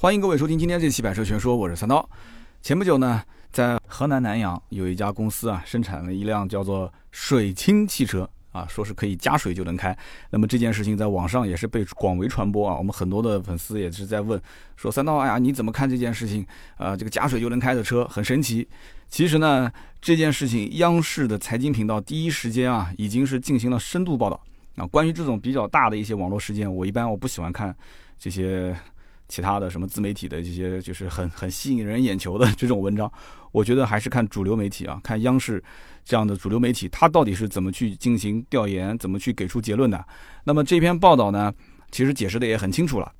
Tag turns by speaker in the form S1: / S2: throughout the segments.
S1: 欢迎各位收听今天这期《百车全说》，我是三刀。前不久呢，在河南南阳有一家公司啊，生产了一辆叫做水清汽车啊，说是可以加水就能开。那么这件事情在网上也是被广为传播啊，我们很多的粉丝也是在问说：“三刀，哎呀，你怎么看这件事情？啊，这个加水就能开的车很神奇。”其实呢，这件事情央视的财经频道第一时间啊，已经是进行了深度报道啊。关于这种比较大的一些网络事件，我一般我不喜欢看这些。其他的什么自媒体的这些就是很很吸引人眼球的这种文章，我觉得还是看主流媒体啊，看央视这样的主流媒体，它到底是怎么去进行调研，怎么去给出结论的。那么这篇报道呢，其实解释的也很清楚了。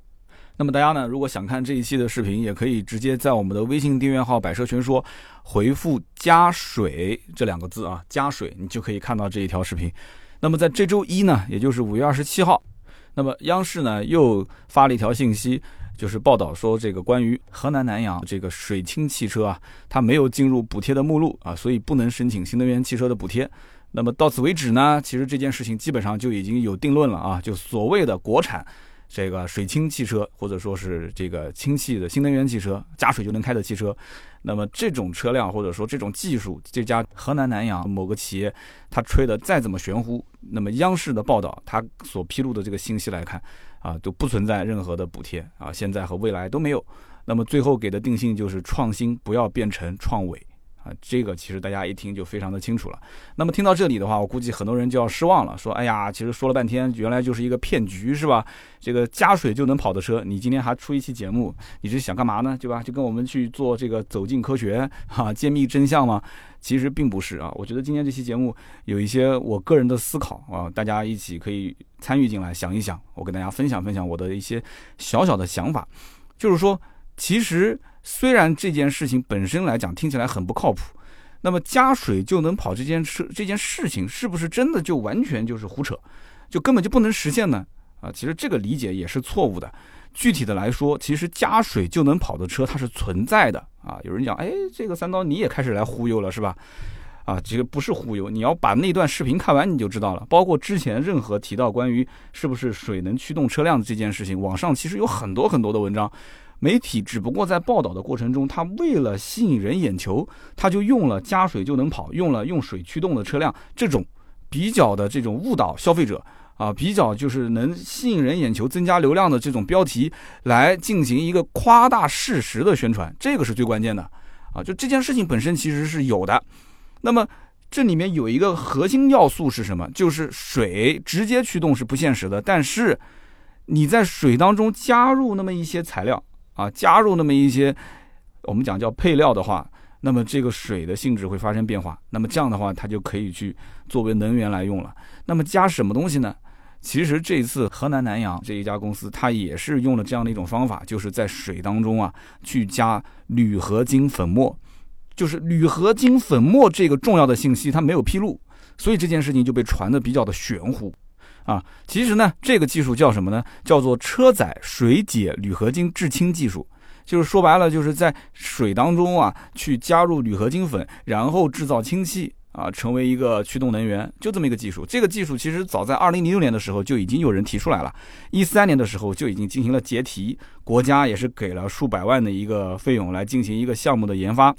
S1: 那么大家呢，如果想看这一期的视频，也可以直接在我们的微信订阅号“百车全说”回复“加水”这两个字啊，“加水”你就可以看到这一条视频。那么在这周一呢，也就是五月二十七号，那么央视呢又发了一条信息。就是报道说，这个关于河南南阳这个水氢汽车啊，它没有进入补贴的目录啊，所以不能申请新能源汽车的补贴。那么到此为止呢，其实这件事情基本上就已经有定论了啊，就所谓的国产这个水氢汽车，或者说是这个氢气的新能源汽车，加水就能开的汽车。那么这种车辆或者说这种技术，这家河南南阳某个企业，它吹的再怎么玄乎，那么央视的报道，它所披露的这个信息来看。啊，都不存在任何的补贴啊，现在和未来都没有。那么最后给的定性就是创新不要变成创伪啊，这个其实大家一听就非常的清楚了。那么听到这里的话，我估计很多人就要失望了，说哎呀，其实说了半天，原来就是一个骗局是吧？这个加水就能跑的车，你今天还出一期节目，你是想干嘛呢？对吧？就跟我们去做这个走进科学哈，揭秘真相吗？其实并不是啊，我觉得今天这期节目有一些我个人的思考啊，大家一起可以参与进来想一想，我跟大家分享分享我的一些小小的想法，就是说，其实虽然这件事情本身来讲听起来很不靠谱，那么加水就能跑这件事这件事情是不是真的就完全就是胡扯，就根本就不能实现呢？啊，其实这个理解也是错误的。具体的来说，其实加水就能跑的车它是存在的啊。有人讲，哎，这个三刀你也开始来忽悠了是吧？啊，这个不是忽悠，你要把那段视频看完你就知道了。包括之前任何提到关于是不是水能驱动车辆的这件事情，网上其实有很多很多的文章，媒体只不过在报道的过程中，他为了吸引人眼球，他就用了加水就能跑，用了用水驱动的车辆这种比较的这种误导消费者。啊，比较就是能吸引人眼球、增加流量的这种标题，来进行一个夸大事实的宣传，这个是最关键的。啊，就这件事情本身其实是有的。那么这里面有一个核心要素是什么？就是水直接驱动是不现实的。但是你在水当中加入那么一些材料啊，加入那么一些我们讲叫配料的话。那么这个水的性质会发生变化，那么这样的话，它就可以去作为能源来用了。那么加什么东西呢？其实这次河南南阳这一家公司，它也是用了这样的一种方法，就是在水当中啊去加铝合金粉末，就是铝合金粉末这个重要的信息它没有披露，所以这件事情就被传的比较的玄乎啊。其实呢，这个技术叫什么呢？叫做车载水解铝合金制氢技术。就是说白了，就是在水当中啊，去加入铝合金粉，然后制造氢气啊，成为一个驱动能源，就这么一个技术。这个技术其实早在二零零六年的时候就已经有人提出来了，一三年的时候就已经进行了结题，国家也是给了数百万的一个费用来进行一个项目的研发。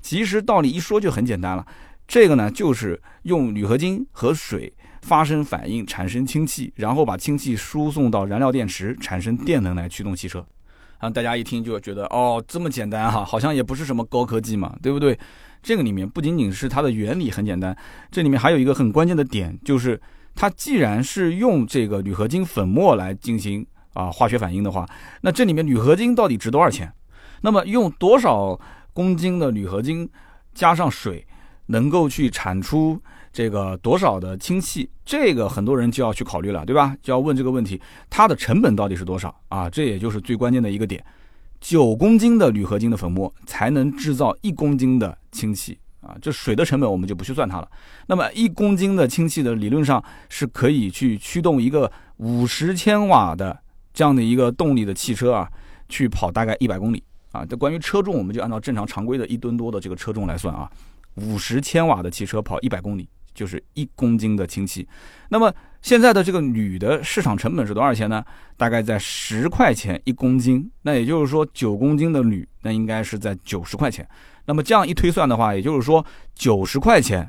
S1: 其实道理一说就很简单了，这个呢就是用铝合金和水发生反应，产生氢气，然后把氢气输送到燃料电池，产生电能来驱动汽车。啊，大家一听就觉得哦，这么简单哈，好像也不是什么高科技嘛，对不对？这个里面不仅仅是它的原理很简单，这里面还有一个很关键的点，就是它既然是用这个铝合金粉末来进行啊化学反应的话，那这里面铝合金到底值多少钱？那么用多少公斤的铝合金加上水，能够去产出？这个多少的氢气，这个很多人就要去考虑了，对吧？就要问这个问题，它的成本到底是多少啊？这也就是最关键的一个点。九公斤的铝合金的粉末才能制造一公斤的氢气啊！这水的成本我们就不去算它了。那么一公斤的氢气的理论上是可以去驱动一个五十千瓦的这样的一个动力的汽车啊，去跑大概一百公里啊。这关于车重，我们就按照正常常规的一吨多的这个车重来算啊，五十千瓦的汽车跑一百公里。就是一公斤的氢气。那么现在的这个铝的市场成本是多少钱呢？大概在十块钱一公斤。那也就是说，九公斤的铝，那应该是在九十块钱。那么这样一推算的话，也就是说，九十块钱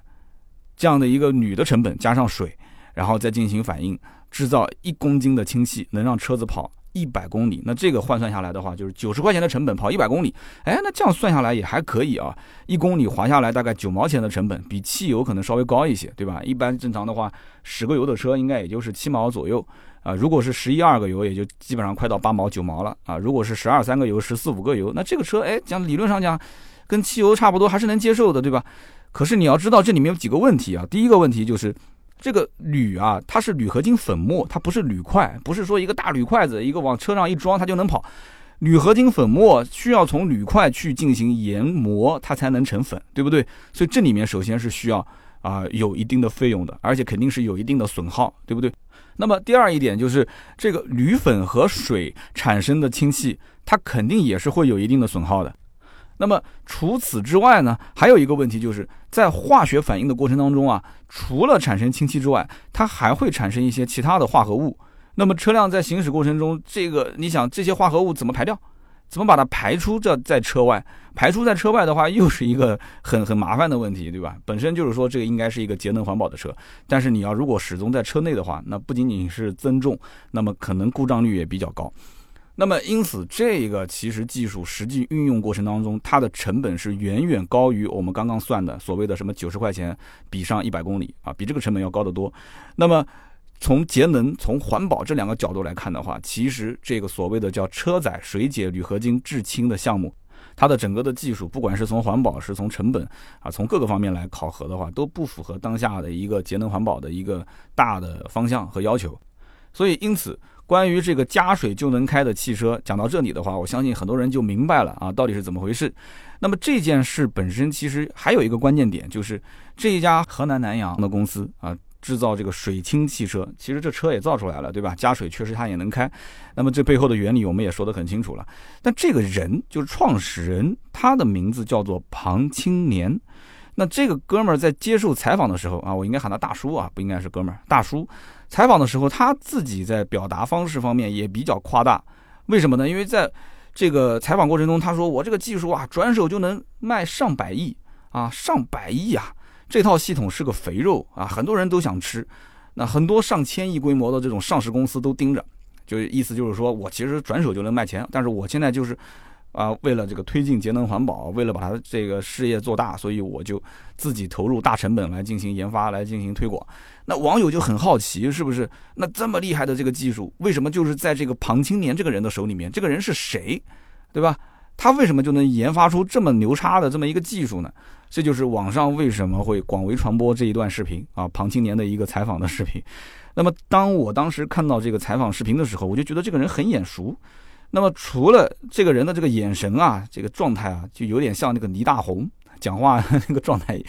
S1: 这样的一个铝的成本加上水，然后再进行反应，制造一公斤的氢气，能让车子跑。一百公里，那这个换算下来的话，就是九十块钱的成本跑一百公里，哎，那这样算下来也还可以啊。一公里划下来大概九毛钱的成本，比汽油可能稍微高一些，对吧？一般正常的话，十个油的车应该也就是七毛左右啊。如果是十一二个油，也就基本上快到八毛九毛了啊。如果是十二三个油，十四五个油，那这个车哎，讲理论上讲，跟汽油差不多，还是能接受的，对吧？可是你要知道这里面有几个问题啊。第一个问题就是。这个铝啊，它是铝合金粉末，它不是铝块，不是说一个大铝块子，一个往车上一装它就能跑。铝合金粉末需要从铝块去进行研磨，它才能成粉，对不对？所以这里面首先是需要啊有一定的费用的，而且肯定是有一定的损耗，对不对？那么第二一点就是这个铝粉和水产生的氢气，它肯定也是会有一定的损耗的。那么除此之外呢，还有一个问题就是在化学反应的过程当中啊，除了产生氢气之外，它还会产生一些其他的化合物。那么车辆在行驶过程中，这个你想这些化合物怎么排掉？怎么把它排出这在车外？排出在车外的话，又是一个很很麻烦的问题，对吧？本身就是说这个应该是一个节能环保的车，但是你要如果始终在车内的话，那不仅仅是增重，那么可能故障率也比较高。那么，因此，这个其实技术实际运用过程当中，它的成本是远远高于我们刚刚算的所谓的什么九十块钱比上一百公里啊，比这个成本要高得多。那么，从节能、从环保这两个角度来看的话，其实这个所谓的叫车载水解铝合金制氢的项目，它的整个的技术，不管是从环保，是从成本啊，从各个方面来考核的话，都不符合当下的一个节能环保的一个大的方向和要求。所以，因此。关于这个加水就能开的汽车，讲到这里的话，我相信很多人就明白了啊，到底是怎么回事。那么这件事本身其实还有一个关键点，就是这一家河南南阳的公司啊，制造这个水氢汽车，其实这车也造出来了，对吧？加水确实它也能开。那么这背后的原理我们也说得很清楚了。但这个人就是创始人，他的名字叫做庞青年。那这个哥们儿在接受采访的时候啊，我应该喊他大叔啊，不应该是哥们儿，大叔。采访的时候，他自己在表达方式方面也比较夸大。为什么呢？因为在这个采访过程中，他说：“我这个技术啊，转手就能卖上百亿啊，上百亿啊！这套系统是个肥肉啊，很多人都想吃。那很多上千亿规模的这种上市公司都盯着，就意思就是说我其实转手就能卖钱，但是我现在就是。”啊，为了这个推进节能环保，为了把它这个事业做大，所以我就自己投入大成本来进行研发，来进行推广。那网友就很好奇，是不是？那这么厉害的这个技术，为什么就是在这个庞青年这个人的手里面？这个人是谁，对吧？他为什么就能研发出这么牛叉的这么一个技术呢？这就是网上为什么会广为传播这一段视频啊，庞青年的一个采访的视频。那么当我当时看到这个采访视频的时候，我就觉得这个人很眼熟。那么除了这个人的这个眼神啊，这个状态啊，就有点像那个倪大红讲话那个状态，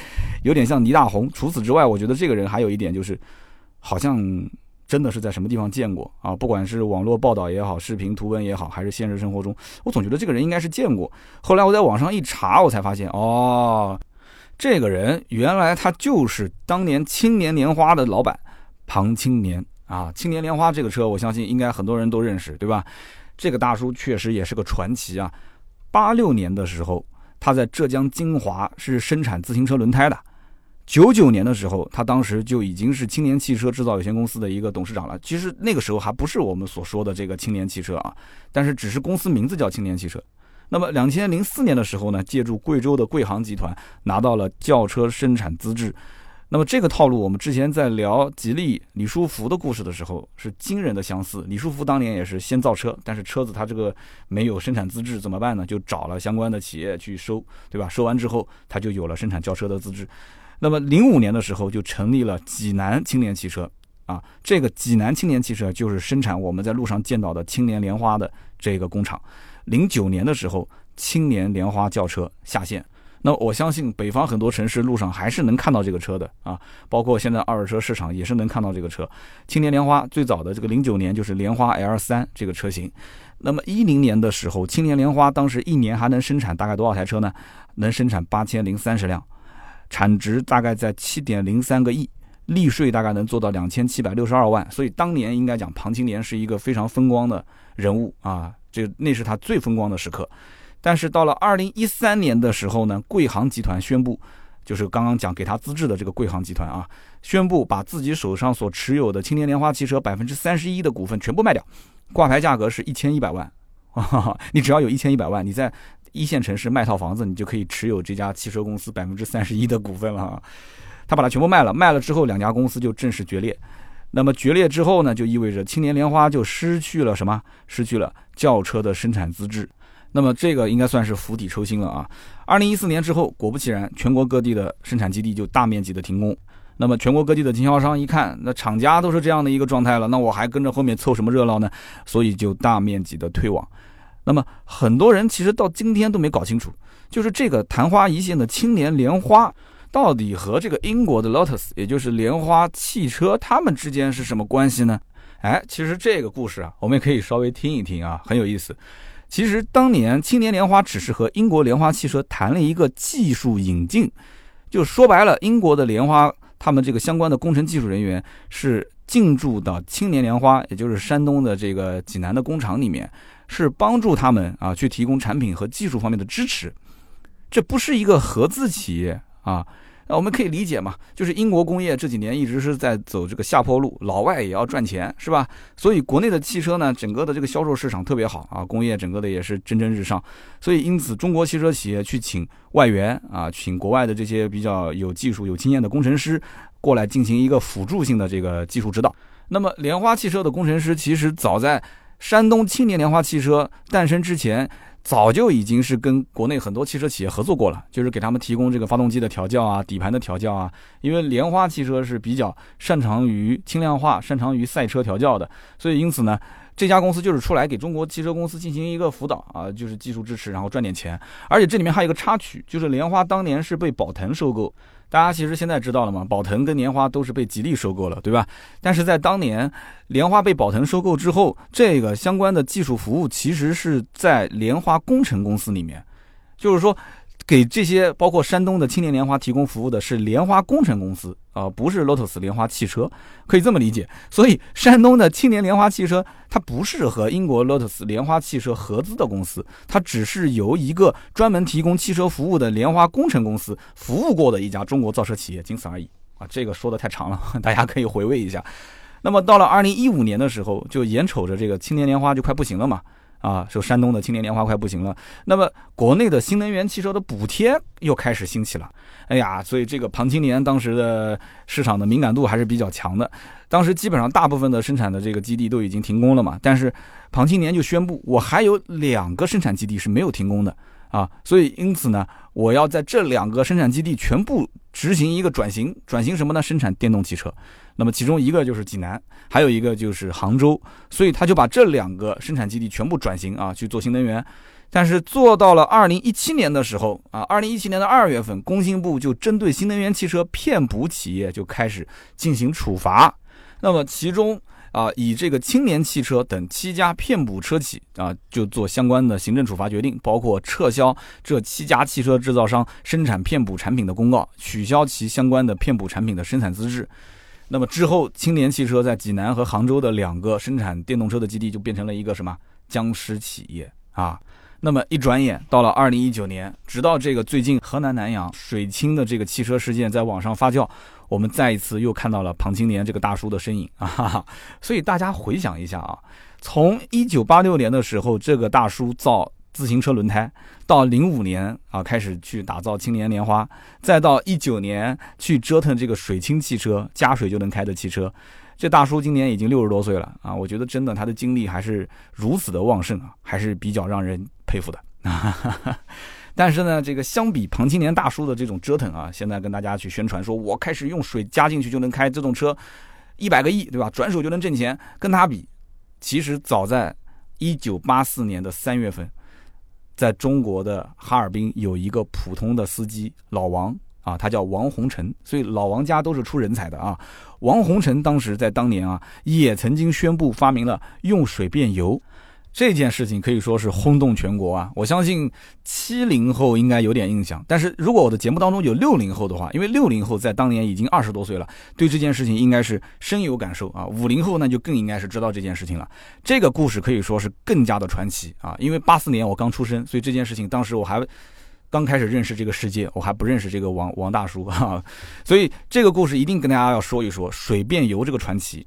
S1: 有点像倪大红。除此之外，我觉得这个人还有一点就是，好像真的是在什么地方见过啊？不管是网络报道也好，视频图文也好，还是现实生活中，我总觉得这个人应该是见过。后来我在网上一查，我才发现哦，这个人原来他就是当年青年莲花的老板庞青年啊。青年莲花这个车，我相信应该很多人都认识，对吧？这个大叔确实也是个传奇啊！八六年的时候，他在浙江金华是生产自行车轮胎的；九九年的时候，他当时就已经是青年汽车制造有限公司的一个董事长了。其实那个时候还不是我们所说的这个青年汽车啊，但是只是公司名字叫青年汽车。那么两千零四年的时候呢，借助贵州的贵航集团拿到了轿车生产资质。那么这个套路，我们之前在聊吉利李书福的故事的时候，是惊人的相似。李书福当年也是先造车，但是车子他这个没有生产资质怎么办呢？就找了相关的企业去收，对吧？收完之后，他就有了生产轿车的资质。那么零五年的时候，就成立了济南青年汽车啊，这个济南青年汽车就是生产我们在路上见到的青年莲花的这个工厂。零九年的时候，青年莲花轿车下线。那我相信北方很多城市路上还是能看到这个车的啊，包括现在二手车市场也是能看到这个车。青年莲花最早的这个零九年就是莲花 L 三这个车型，那么一零年的时候，青年莲花当时一年还能生产大概多少台车呢？能生产八千零三十辆。产值大概在七点零三个亿，利税大概能做到两千七百六十二万，所以当年应该讲庞青年是一个非常风光的人物啊，这那是他最风光的时刻。但是到了二零一三年的时候呢，贵行集团宣布，就是刚刚讲给他资质的这个贵行集团啊，宣布把自己手上所持有的青年莲花汽车百分之三十一的股份全部卖掉，挂牌价格是一千一百万。你只要有一千一百万，你在一线城市卖套房子，你就可以持有这家汽车公司百分之三十一的股份了。他把它全部卖了，卖了之后，两家公司就正式决裂。那么决裂之后呢，就意味着青年莲花就失去了什么？失去了轿车的生产资质。那么这个应该算是釜底抽薪了啊！二零一四年之后，果不其然，全国各地的生产基地就大面积的停工。那么全国各地的经销商一看，那厂家都是这样的一个状态了，那我还跟着后面凑什么热闹呢？所以就大面积的退网。那么很多人其实到今天都没搞清楚，就是这个昙花一现的青年莲花，到底和这个英国的 Lotus，也就是莲花汽车，他们之间是什么关系呢？哎，其实这个故事啊，我们也可以稍微听一听啊，很有意思。其实当年青年莲花只是和英国莲花汽车谈了一个技术引进，就说白了，英国的莲花他们这个相关的工程技术人员是进驻到青年莲花，也就是山东的这个济南的工厂里面。是帮助他们啊，去提供产品和技术方面的支持，这不是一个合资企业啊。那我们可以理解嘛，就是英国工业这几年一直是在走这个下坡路，老外也要赚钱，是吧？所以国内的汽车呢，整个的这个销售市场特别好啊，工业整个的也是蒸蒸日上。所以因此，中国汽车企业去请外援啊，请国外的这些比较有技术、有经验的工程师过来进行一个辅助性的这个技术指导。那么莲花汽车的工程师其实早在。山东青年莲花汽车诞生之前，早就已经是跟国内很多汽车企业合作过了，就是给他们提供这个发动机的调教啊、底盘的调教啊。因为莲花汽车是比较擅长于轻量化、擅长于赛车调教的，所以因此呢，这家公司就是出来给中国汽车公司进行一个辅导啊，就是技术支持，然后赚点钱。而且这里面还有一个插曲，就是莲花当年是被宝腾收购。大家其实现在知道了吗？宝腾跟莲花都是被吉利收购了，对吧？但是在当年，莲花被宝腾收购之后，这个相关的技术服务其实是在莲花工程公司里面，就是说。给这些包括山东的青年莲花提供服务的是莲花工程公司啊，不是 Lotus 莲花汽车，可以这么理解。所以山东的青年莲花汽车，它不是和英国 Lotus 莲花汽车合资的公司，它只是由一个专门提供汽车服务的莲花工程公司服务过的一家中国造车企业，仅此而已啊。这个说的太长了，大家可以回味一下。那么到了二零一五年的时候，就眼瞅着这个青年莲花就快不行了嘛。啊，说山东的青年莲花快不行了，那么国内的新能源汽车的补贴又开始兴起了。哎呀，所以这个庞青年当时的市场的敏感度还是比较强的。当时基本上大部分的生产的这个基地都已经停工了嘛，但是庞青年就宣布，我还有两个生产基地是没有停工的啊，所以因此呢，我要在这两个生产基地全部执行一个转型，转型什么呢？生产电动汽车。那么其中一个就是济南，还有一个就是杭州，所以他就把这两个生产基地全部转型啊去做新能源。但是做到了二零一七年的时候啊，二零一七年的二月份，工信部就针对新能源汽车骗补企业就开始进行处罚。那么其中啊，以这个青年汽车等七家骗补车企啊，就做相关的行政处罚决定，包括撤销这七家汽车制造商生产骗补产品的公告，取消其相关的骗补产品的生产资质。那么之后，青年汽车在济南和杭州的两个生产电动车的基地就变成了一个什么僵尸企业啊？那么一转眼到了二零一九年，直到这个最近河南南阳水清的这个汽车事件在网上发酵，我们再一次又看到了庞青年这个大叔的身影啊！所以大家回想一下啊，从一九八六年的时候，这个大叔造。自行车轮胎，到零五年啊开始去打造青年莲花，再到一九年去折腾这个水清汽车，加水就能开的汽车。这大叔今年已经六十多岁了啊，我觉得真的他的精力还是如此的旺盛啊，还是比较让人佩服的。但是呢，这个相比庞青年大叔的这种折腾啊，现在跟大家去宣传说，我开始用水加进去就能开这种车，一百个亿对吧？转手就能挣钱，跟他比，其实早在一九八四年的三月份。在中国的哈尔滨有一个普通的司机老王啊，他叫王洪成，所以老王家都是出人才的啊。王洪成当时在当年啊，也曾经宣布发明了用水变油。这件事情可以说是轰动全国啊！我相信七零后应该有点印象，但是如果我的节目当中有六零后的话，因为六零后在当年已经二十多岁了，对这件事情应该是深有感受啊。五零后那就更应该是知道这件事情了。这个故事可以说是更加的传奇啊！因为八四年我刚出生，所以这件事情当时我还刚开始认识这个世界，我还不认识这个王王大叔啊，所以这个故事一定跟大家要说一说水变油这个传奇。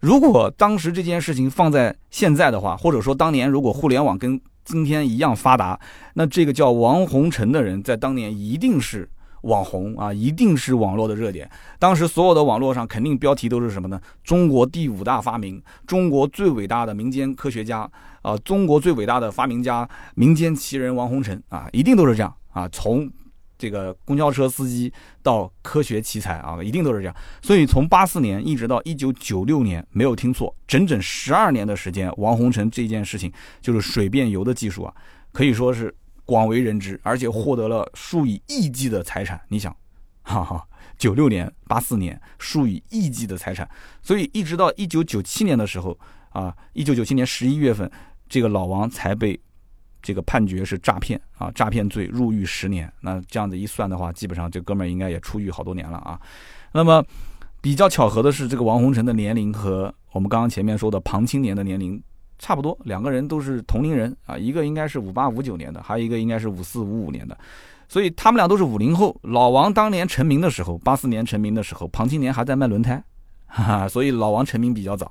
S1: 如果当时这件事情放在现在的话，或者说当年如果互联网跟今天一样发达，那这个叫王洪成的人在当年一定是网红啊，一定是网络的热点。当时所有的网络上肯定标题都是什么呢？中国第五大发明，中国最伟大的民间科学家啊，中国最伟大的发明家，民间奇人王洪成啊，一定都是这样啊。从这个公交车司机到科学奇才啊，一定都是这样。所以从八四年一直到一九九六年，没有听错，整整十二年的时间，王洪成这件事情就是水变油的技术啊，可以说是广为人知，而且获得了数以亿计的财产。你想，哈哈，九六年、八四年，数以亿计的财产。所以一直到一九九七年的时候啊，一九九七年十一月份，这个老王才被。这个判决是诈骗啊，诈骗罪入狱十年。那这样子一算的话，基本上这哥们儿应该也出狱好多年了啊。那么比较巧合的是，这个王洪成的年龄和我们刚刚前面说的庞青年的年龄差不多，两个人都是同龄人啊。一个应该是五八五九年的，还有一个应该是五四五五年的，所以他们俩都是五零后。老王当年成名的时候，八四年成名的时候，庞青年还在卖轮胎，哈哈，所以老王成名比较早。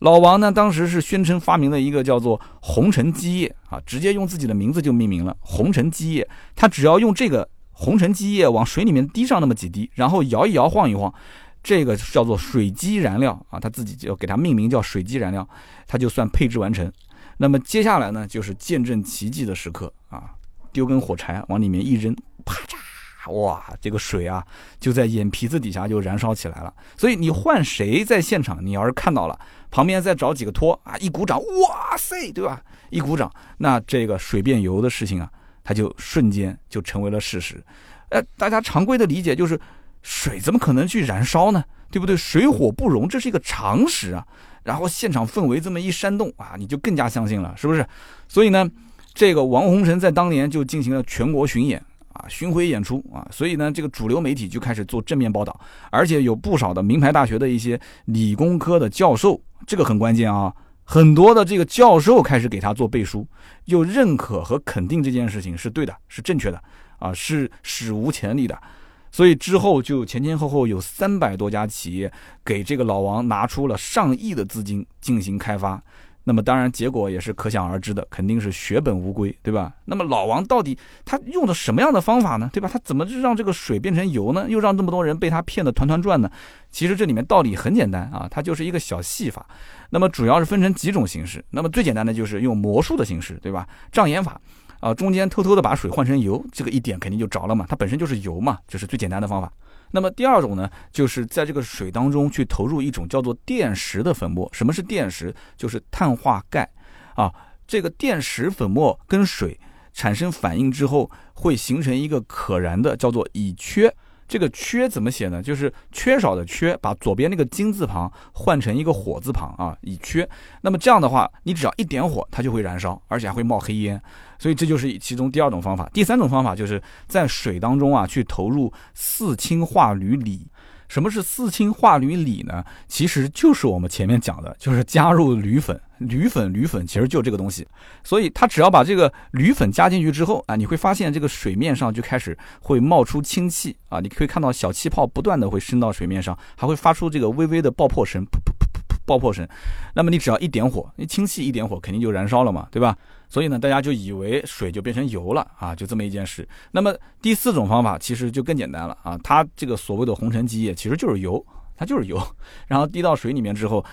S1: 老王呢，当时是宣称发明了一个叫做红尘基液啊，直接用自己的名字就命名了红尘基液。他只要用这个红尘基液往水里面滴上那么几滴，然后摇一摇晃一晃，这个叫做水基燃料啊，他自己就给它命名叫水基燃料，他就算配置完成。那么接下来呢，就是见证奇迹的时刻啊，丢根火柴往里面一扔，啪嚓。哇，这个水啊，就在眼皮子底下就燃烧起来了。所以你换谁在现场，你要是看到了，旁边再找几个托啊，一鼓掌，哇塞，对吧？一鼓掌，那这个水变油的事情啊，它就瞬间就成为了事实。呃，大家常规的理解就是，水怎么可能去燃烧呢？对不对？水火不容，这是一个常识啊。然后现场氛围这么一煽动啊，你就更加相信了，是不是？所以呢，这个王洪成在当年就进行了全国巡演。啊，巡回演出啊，所以呢，这个主流媒体就开始做正面报道，而且有不少的名牌大学的一些理工科的教授，这个很关键啊，很多的这个教授开始给他做背书，又认可和肯定这件事情是对的，是正确的啊，是史无前例的，所以之后就前前后后有三百多家企业给这个老王拿出了上亿的资金进行开发。那么当然，结果也是可想而知的，肯定是血本无归，对吧？那么老王到底他用的什么样的方法呢？对吧？他怎么就让这个水变成油呢？又让这么多人被他骗得团团转呢？其实这里面道理很简单啊，它就是一个小戏法。那么主要是分成几种形式。那么最简单的就是用魔术的形式，对吧？障眼法啊，中间偷偷的把水换成油，这个一点肯定就着了嘛，它本身就是油嘛，这是最简单的方法。那么第二种呢，就是在这个水当中去投入一种叫做电石的粉末。什么是电石？就是碳化钙啊。这个电石粉末跟水产生反应之后，会形成一个可燃的，叫做乙炔。这个缺怎么写呢？就是缺少的缺，把左边那个金字旁换成一个火字旁啊，以缺。那么这样的话，你只要一点火，它就会燃烧，而且还会冒黑烟。所以这就是其中第二种方法。第三种方法就是在水当中啊，去投入四氢化铝锂。什么是四氢化铝锂呢？其实就是我们前面讲的，就是加入铝粉，铝粉，铝粉，其实就这个东西。所以它只要把这个铝粉加进去之后啊，你会发现这个水面上就开始会冒出氢气啊，你可以看到小气泡不断的会升到水面上，还会发出这个微微的爆破声，噗噗爆破声。那么你只要一点火，你氢气一点火肯定就燃烧了嘛，对吧？所以呢，大家就以为水就变成油了啊，就这么一件事。那么第四种方法其实就更简单了啊，它这个所谓的红尘基液其实就是油，它就是油，然后滴到水里面之后，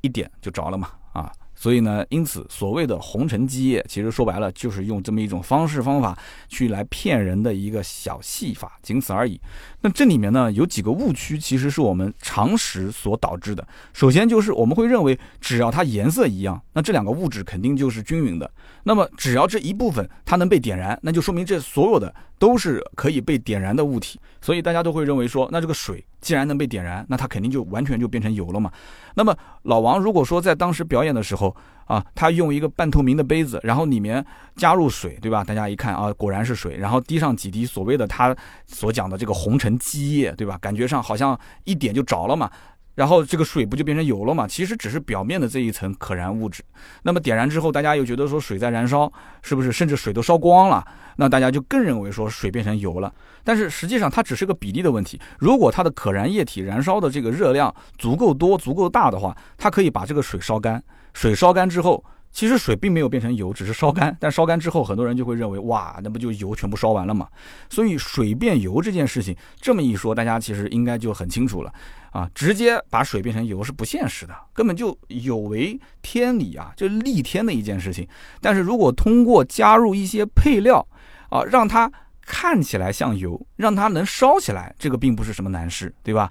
S1: 一点就着了嘛啊。所以呢，因此所谓的红尘基业，其实说白了就是用这么一种方式方法去来骗人的一个小戏法，仅此而已。那这里面呢有几个误区，其实是我们常识所导致的。首先就是我们会认为，只要它颜色一样，那这两个物质肯定就是均匀的。那么只要这一部分它能被点燃，那就说明这所有的都是可以被点燃的物体。所以大家都会认为说，那这个水既然能被点燃，那它肯定就完全就变成油了嘛。那么老王如果说在当时表演的时候啊，他用一个半透明的杯子，然后里面加入水，对吧？大家一看啊，果然是水，然后滴上几滴所谓的他所讲的这个红尘基液，对吧？感觉上好像一点就着了嘛。然后这个水不就变成油了嘛？其实只是表面的这一层可燃物质。那么点燃之后，大家又觉得说水在燃烧，是不是？甚至水都烧光了，那大家就更认为说水变成油了。但是实际上它只是个比例的问题。如果它的可燃液体燃烧的这个热量足够多、足够大的话，它可以把这个水烧干。水烧干之后。其实水并没有变成油，只是烧干。但烧干之后，很多人就会认为，哇，那不就油全部烧完了吗？所以水变油这件事情，这么一说，大家其实应该就很清楚了啊。直接把水变成油是不现实的，根本就有违天理啊，就逆天的一件事情。但是如果通过加入一些配料啊，让它看起来像油，让它能烧起来，这个并不是什么难事，对吧？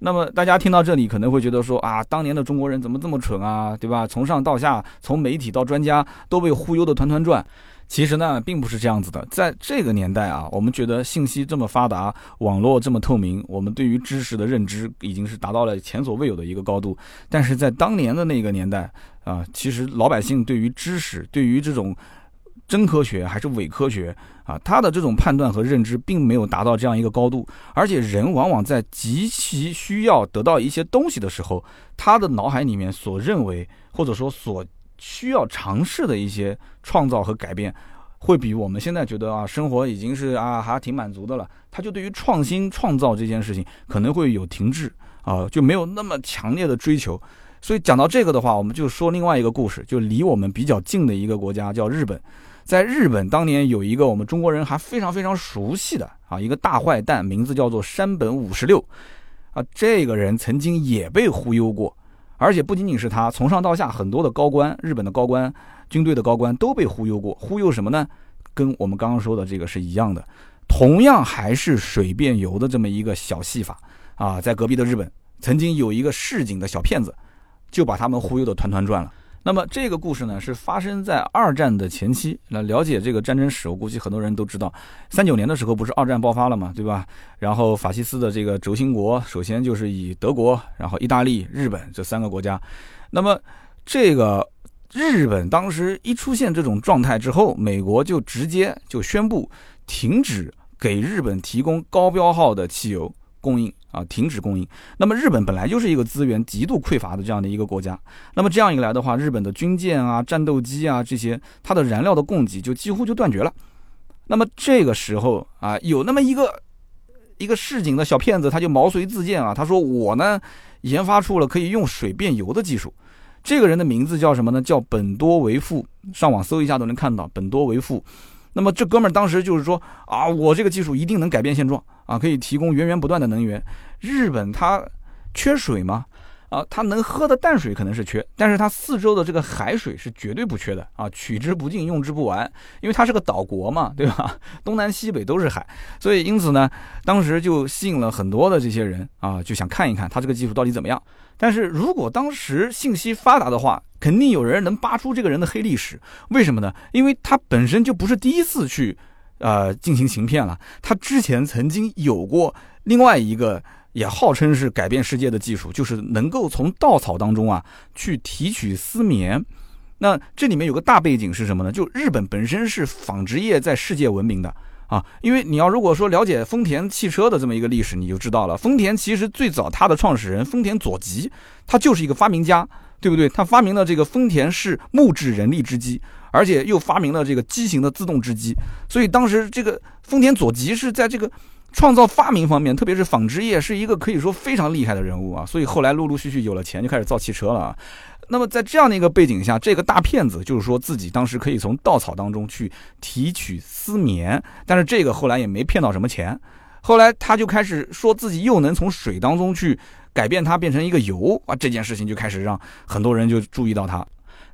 S1: 那么大家听到这里可能会觉得说啊，当年的中国人怎么这么蠢啊，对吧？从上到下，从媒体到专家都被忽悠的团团转。其实呢，并不是这样子的。在这个年代啊，我们觉得信息这么发达，网络这么透明，我们对于知识的认知已经是达到了前所未有的一个高度。但是在当年的那个年代啊，其实老百姓对于知识，对于这种。真科学还是伪科学啊？他的这种判断和认知并没有达到这样一个高度，而且人往往在极其需要得到一些东西的时候，他的脑海里面所认为或者说所需要尝试的一些创造和改变，会比我们现在觉得啊，生活已经是啊还挺满足的了。他就对于创新创造这件事情可能会有停滞啊，就没有那么强烈的追求。所以讲到这个的话，我们就说另外一个故事，就离我们比较近的一个国家叫日本。在日本，当年有一个我们中国人还非常非常熟悉的啊，一个大坏蛋，名字叫做山本五十六，啊，这个人曾经也被忽悠过，而且不仅仅是他，从上到下很多的高官，日本的高官、军队的高官都被忽悠过。忽悠什么呢？跟我们刚刚说的这个是一样的，同样还是水变油的这么一个小戏法啊，在隔壁的日本，曾经有一个市井的小骗子，就把他们忽悠的团团转了。那么这个故事呢，是发生在二战的前期。那了解这个战争史，我估计很多人都知道，三九年的时候不是二战爆发了嘛，对吧？然后法西斯的这个轴心国，首先就是以德国，然后意大利、日本这三个国家。那么这个日本当时一出现这种状态之后，美国就直接就宣布停止给日本提供高标号的汽油供应。啊，停止供应。那么日本本来就是一个资源极度匮乏的这样的一个国家。那么这样一来的话，日本的军舰啊、战斗机啊这些，它的燃料的供给就几乎就断绝了。那么这个时候啊，有那么一个一个市井的小骗子，他就毛遂自荐啊，他说我呢研发出了可以用水变油的技术。这个人的名字叫什么呢？叫本多维富，上网搜一下都能看到本多维富。那么这哥们儿当时就是说啊，我这个技术一定能改变现状。啊，可以提供源源不断的能源。日本它缺水吗？啊，它能喝的淡水可能是缺，但是它四周的这个海水是绝对不缺的啊，取之不尽，用之不完，因为它是个岛国嘛，对吧？东南西北都是海，所以因此呢，当时就吸引了很多的这些人啊，就想看一看它这个技术到底怎么样。但是如果当时信息发达的话，肯定有人能扒出这个人的黑历史。为什么呢？因为他本身就不是第一次去。呃，进行行骗了。他之前曾经有过另外一个，也号称是改变世界的技术，就是能够从稻草当中啊去提取丝棉。那这里面有个大背景是什么呢？就日本本身是纺织业在世界闻名的啊。因为你要如果说了解丰田汽车的这么一个历史，你就知道了，丰田其实最早它的创始人丰田佐吉，他就是一个发明家，对不对？他发明了这个丰田式木质人力织机。而且又发明了这个机型的自动织机，所以当时这个丰田佐吉是在这个创造发明方面，特别是纺织业，是一个可以说非常厉害的人物啊。所以后来陆陆续续有了钱，就开始造汽车了。那么在这样的一个背景下，这个大骗子就是说自己当时可以从稻草当中去提取丝棉，但是这个后来也没骗到什么钱。后来他就开始说自己又能从水当中去改变它变成一个油啊，这件事情就开始让很多人就注意到他。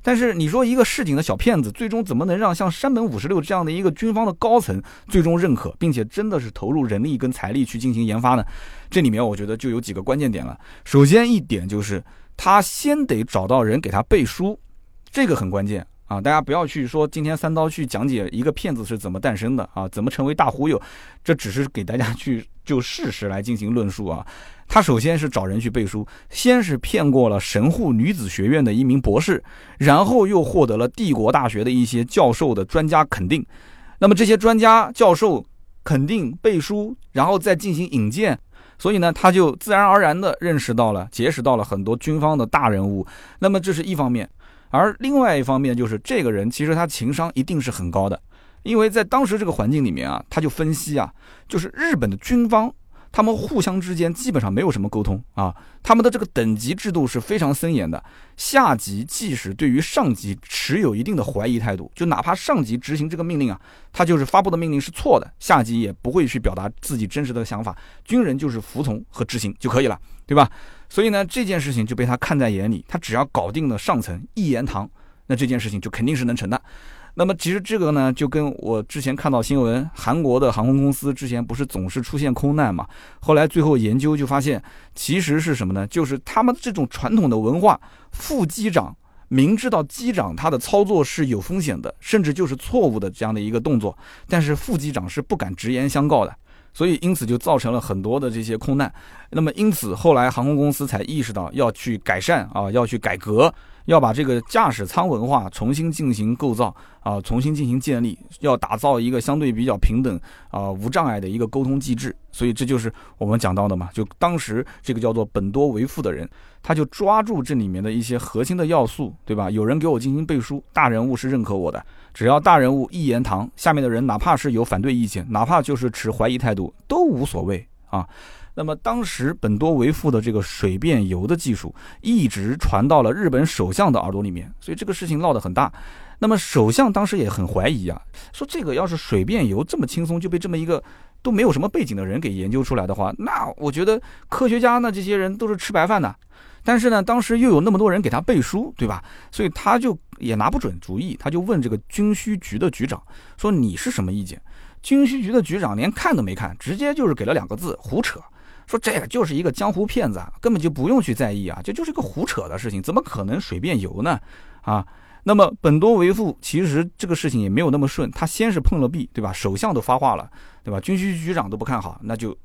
S1: 但是你说一个市井的小骗子，最终怎么能让像山本五十六这样的一个军方的高层最终认可，并且真的是投入人力跟财力去进行研发呢？这里面我觉得就有几个关键点了。首先一点就是他先得找到人给他背书，这个很关键啊！大家不要去说今天三刀去讲解一个骗子是怎么诞生的啊，怎么成为大忽悠，这只是给大家去就事实来进行论述啊。他首先是找人去背书，先是骗过了神户女子学院的一名博士，然后又获得了帝国大学的一些教授的专家肯定。那么这些专家教授肯定背书，然后再进行引荐，所以呢，他就自然而然的认识到了、结识到了很多军方的大人物。那么这是一方面，而另外一方面就是这个人其实他情商一定是很高的，因为在当时这个环境里面啊，他就分析啊，就是日本的军方。他们互相之间基本上没有什么沟通啊，他们的这个等级制度是非常森严的。下级即使对于上级持有一定的怀疑态度，就哪怕上级执行这个命令啊，他就是发布的命令是错的，下级也不会去表达自己真实的想法，军人就是服从和执行就可以了，对吧？所以呢，这件事情就被他看在眼里，他只要搞定了上层一言堂，那这件事情就肯定是能成的。那么其实这个呢，就跟我之前看到新闻，韩国的航空公司之前不是总是出现空难嘛？后来最后研究就发现，其实是什么呢？就是他们这种传统的文化，副机长明知道机长他的操作是有风险的，甚至就是错误的这样的一个动作，但是副机长是不敢直言相告的，所以因此就造成了很多的这些空难。那么因此后来航空公司才意识到要去改善啊，要去改革。要把这个驾驶舱文化重新进行构造啊，重新进行建立，要打造一个相对比较平等啊、无障碍的一个沟通机制。所以这就是我们讲到的嘛。就当时这个叫做本多维富的人，他就抓住这里面的一些核心的要素，对吧？有人给我进行背书，大人物是认可我的，只要大人物一言堂，下面的人哪怕是有反对意见，哪怕就是持怀疑态度，都无所谓啊。那么当时本多维富的这个水变油的技术一直传到了日本首相的耳朵里面，所以这个事情闹得很大。那么首相当时也很怀疑啊，说这个要是水变油这么轻松就被这么一个都没有什么背景的人给研究出来的话，那我觉得科学家呢这些人都是吃白饭的。但是呢，当时又有那么多人给他背书，对吧？所以他就也拿不准主意，他就问这个军需局的局长说：“你是什么意见？”军需局的局长连看都没看，直接就是给了两个字：胡扯。说这个就是一个江湖骗子啊，根本就不用去在意啊，这就是个胡扯的事情，怎么可能水变油呢？啊，那么本多维富其实这个事情也没有那么顺，他先是碰了壁，对吧？首相都发话了，对吧？军需局长都不看好，那就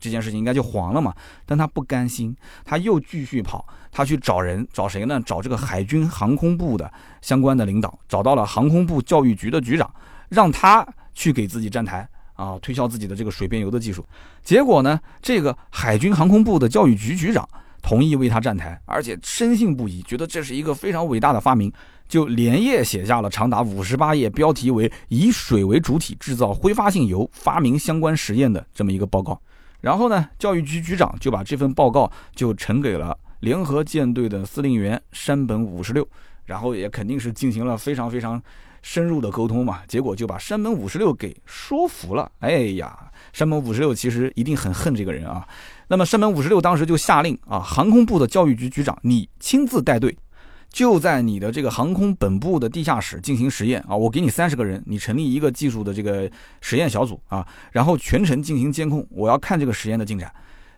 S1: 这件事情应该就黄了嘛。但他不甘心，他又继续跑，他去找人，找谁呢？找这个海军航空部的相关的领导，找到了航空部教育局的局长，让他去给自己站台。啊，推销自己的这个水变油的技术，结果呢，这个海军航空部的教育局局长同意为他站台，而且深信不疑，觉得这是一个非常伟大的发明，就连夜写下了长达五十八页，标题为“以水为主体制造挥发性油，发明相关实验”的这么一个报告。然后呢，教育局局长就把这份报告就呈给了联合舰队的司令员山本五十六，然后也肯定是进行了非常非常。深入的沟通嘛，结果就把山本五十六给说服了。哎呀，山本五十六其实一定很恨这个人啊。那么山本五十六当时就下令啊，航空部的教育局局长，你亲自带队，就在你的这个航空本部的地下室进行实验啊。我给你三十个人，你成立一个技术的这个实验小组啊，然后全程进行监控，我要看这个实验的进展。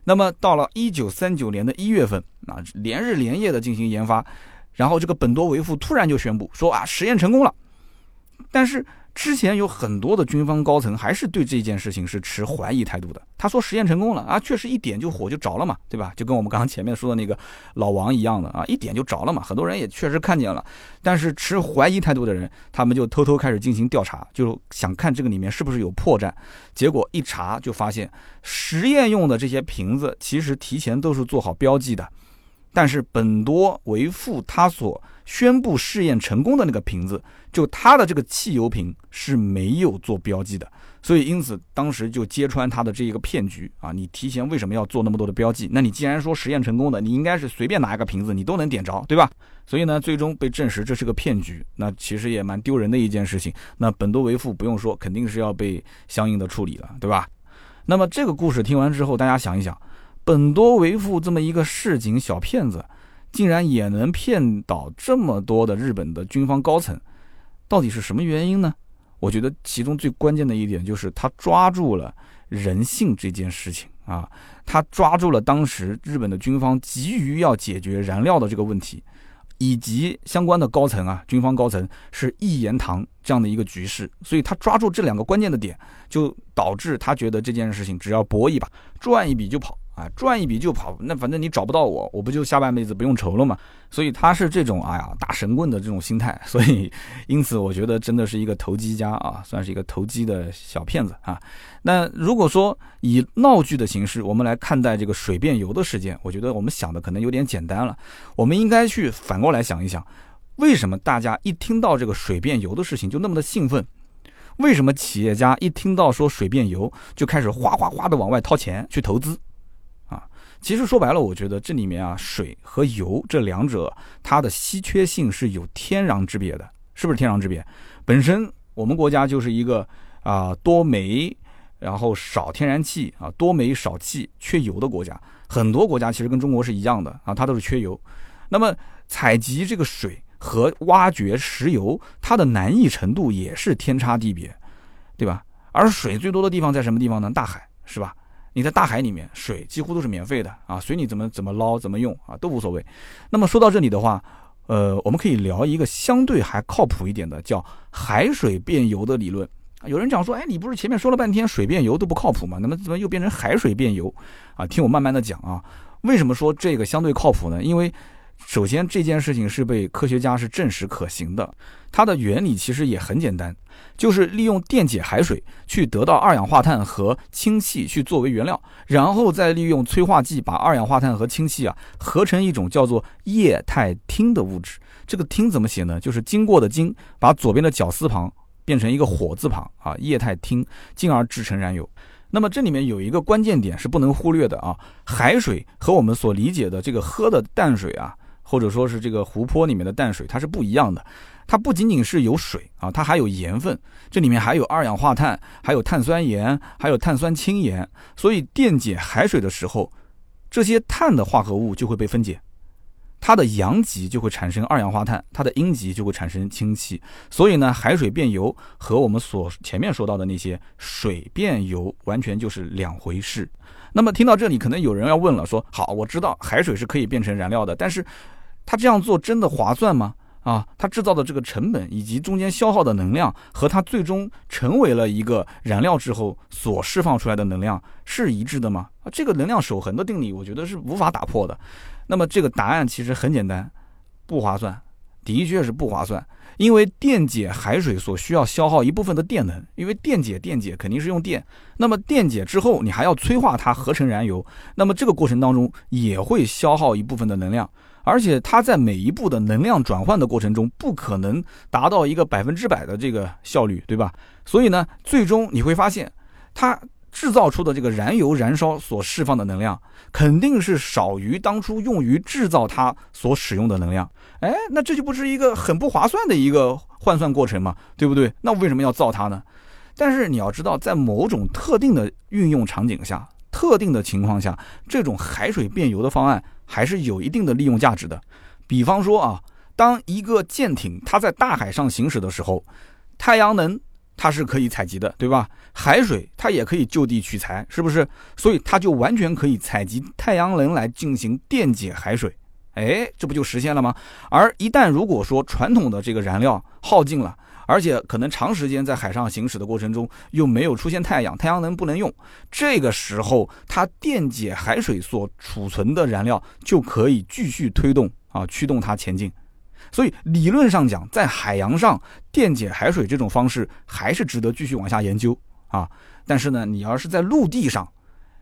S1: 那么到了一九三九年的一月份啊，连日连夜的进行研发，然后这个本多维夫突然就宣布说啊，实验成功了。但是之前有很多的军方高层还是对这件事情是持怀疑态度的。他说实验成功了啊，确实一点就火就着了嘛，对吧？就跟我们刚刚前面说的那个老王一样的啊，一点就着了嘛。很多人也确实看见了，但是持怀疑态度的人，他们就偷偷开始进行调查，就想看这个里面是不是有破绽。结果一查就发现，实验用的这些瓶子其实提前都是做好标记的，但是本多为副他所。宣布试验成功的那个瓶子，就它的这个汽油瓶是没有做标记的，所以因此当时就揭穿他的这一个骗局啊！你提前为什么要做那么多的标记？那你既然说实验成功的，你应该是随便拿一个瓶子你都能点着，对吧？所以呢，最终被证实这是个骗局，那其实也蛮丢人的一件事情。那本多维富不用说，肯定是要被相应的处理了，对吧？那么这个故事听完之后，大家想一想，本多维富这么一个市井小骗子。竟然也能骗倒这么多的日本的军方高层，到底是什么原因呢？我觉得其中最关键的一点就是他抓住了人性这件事情啊，他抓住了当时日本的军方急于要解决燃料的这个问题，以及相关的高层啊，军方高层是一言堂这样的一个局势，所以他抓住这两个关键的点，就导致他觉得这件事情只要搏一把，赚一笔就跑。啊，赚一笔就跑，那反正你找不到我，我不就下半辈子不用愁了吗？所以他是这种，哎呀，打神棍的这种心态。所以，因此我觉得真的是一个投机家啊，算是一个投机的小骗子啊。那如果说以闹剧的形式，我们来看待这个水变油的事件，我觉得我们想的可能有点简单了。我们应该去反过来想一想，为什么大家一听到这个水变油的事情就那么的兴奋？为什么企业家一听到说水变油就开始哗哗哗的往外掏钱去投资？其实说白了，我觉得这里面啊，水和油这两者它的稀缺性是有天壤之别的，是不是天壤之别？本身我们国家就是一个啊多煤，然后少天然气啊，多煤少气缺油的国家。很多国家其实跟中国是一样的啊，它都是缺油。那么采集这个水和挖掘石油，它的难易程度也是天差地别，对吧？而水最多的地方在什么地方呢？大海，是吧？你在大海里面，水几乎都是免费的啊，随你怎么怎么捞怎么用啊，都无所谓。那么说到这里的话，呃，我们可以聊一个相对还靠谱一点的，叫海水变油的理论。有人讲说，哎，你不是前面说了半天水变油都不靠谱吗？那么怎么又变成海水变油？啊，听我慢慢的讲啊。为什么说这个相对靠谱呢？因为首先这件事情是被科学家是证实可行的。它的原理其实也很简单，就是利用电解海水去得到二氧化碳和氢气去作为原料，然后再利用催化剂把二氧化碳和氢气啊合成一种叫做液态氢的物质。这个氢怎么写呢？就是经过的经，把左边的绞丝旁变成一个火字旁啊，液态氢，进而制成燃油。那么这里面有一个关键点是不能忽略的啊，海水和我们所理解的这个喝的淡水啊，或者说是这个湖泊里面的淡水，它是不一样的。它不仅仅是有水啊，它还有盐分，这里面还有二氧化碳，还有碳酸盐，还有碳酸氢盐。所以电解海水的时候，这些碳的化合物就会被分解，它的阳极就会产生二氧化碳，它的阴极就会产生氢气。所以呢，海水变油和我们所前面说到的那些水变油完全就是两回事。那么听到这里，可能有人要问了，说好，我知道海水是可以变成燃料的，但是它这样做真的划算吗？啊，它制造的这个成本以及中间消耗的能量，和它最终成为了一个燃料之后所释放出来的能量是一致的吗？啊，这个能量守恒的定理，我觉得是无法打破的。那么这个答案其实很简单，不划算，的确是不划算。因为电解海水所需要消耗一部分的电能，因为电解电解肯定是用电，那么电解之后你还要催化它合成燃油，那么这个过程当中也会消耗一部分的能量。而且它在每一步的能量转换的过程中，不可能达到一个百分之百的这个效率，对吧？所以呢，最终你会发现，它制造出的这个燃油燃烧所释放的能量，肯定是少于当初用于制造它所使用的能量。哎，那这就不是一个很不划算的一个换算过程嘛，对不对？那为什么要造它呢？但是你要知道，在某种特定的运用场景下。特定的情况下，这种海水变油的方案还是有一定的利用价值的。比方说啊，当一个舰艇它在大海上行驶的时候，太阳能它是可以采集的，对吧？海水它也可以就地取材，是不是？所以它就完全可以采集太阳能来进行电解海水。哎，这不就实现了吗？而一旦如果说传统的这个燃料耗尽了，而且可能长时间在海上行驶的过程中又没有出现太阳，太阳能不能用，这个时候它电解海水所储存的燃料就可以继续推动啊，驱动它前进。所以理论上讲，在海洋上电解海水这种方式还是值得继续往下研究啊。但是呢，你要是在陆地上，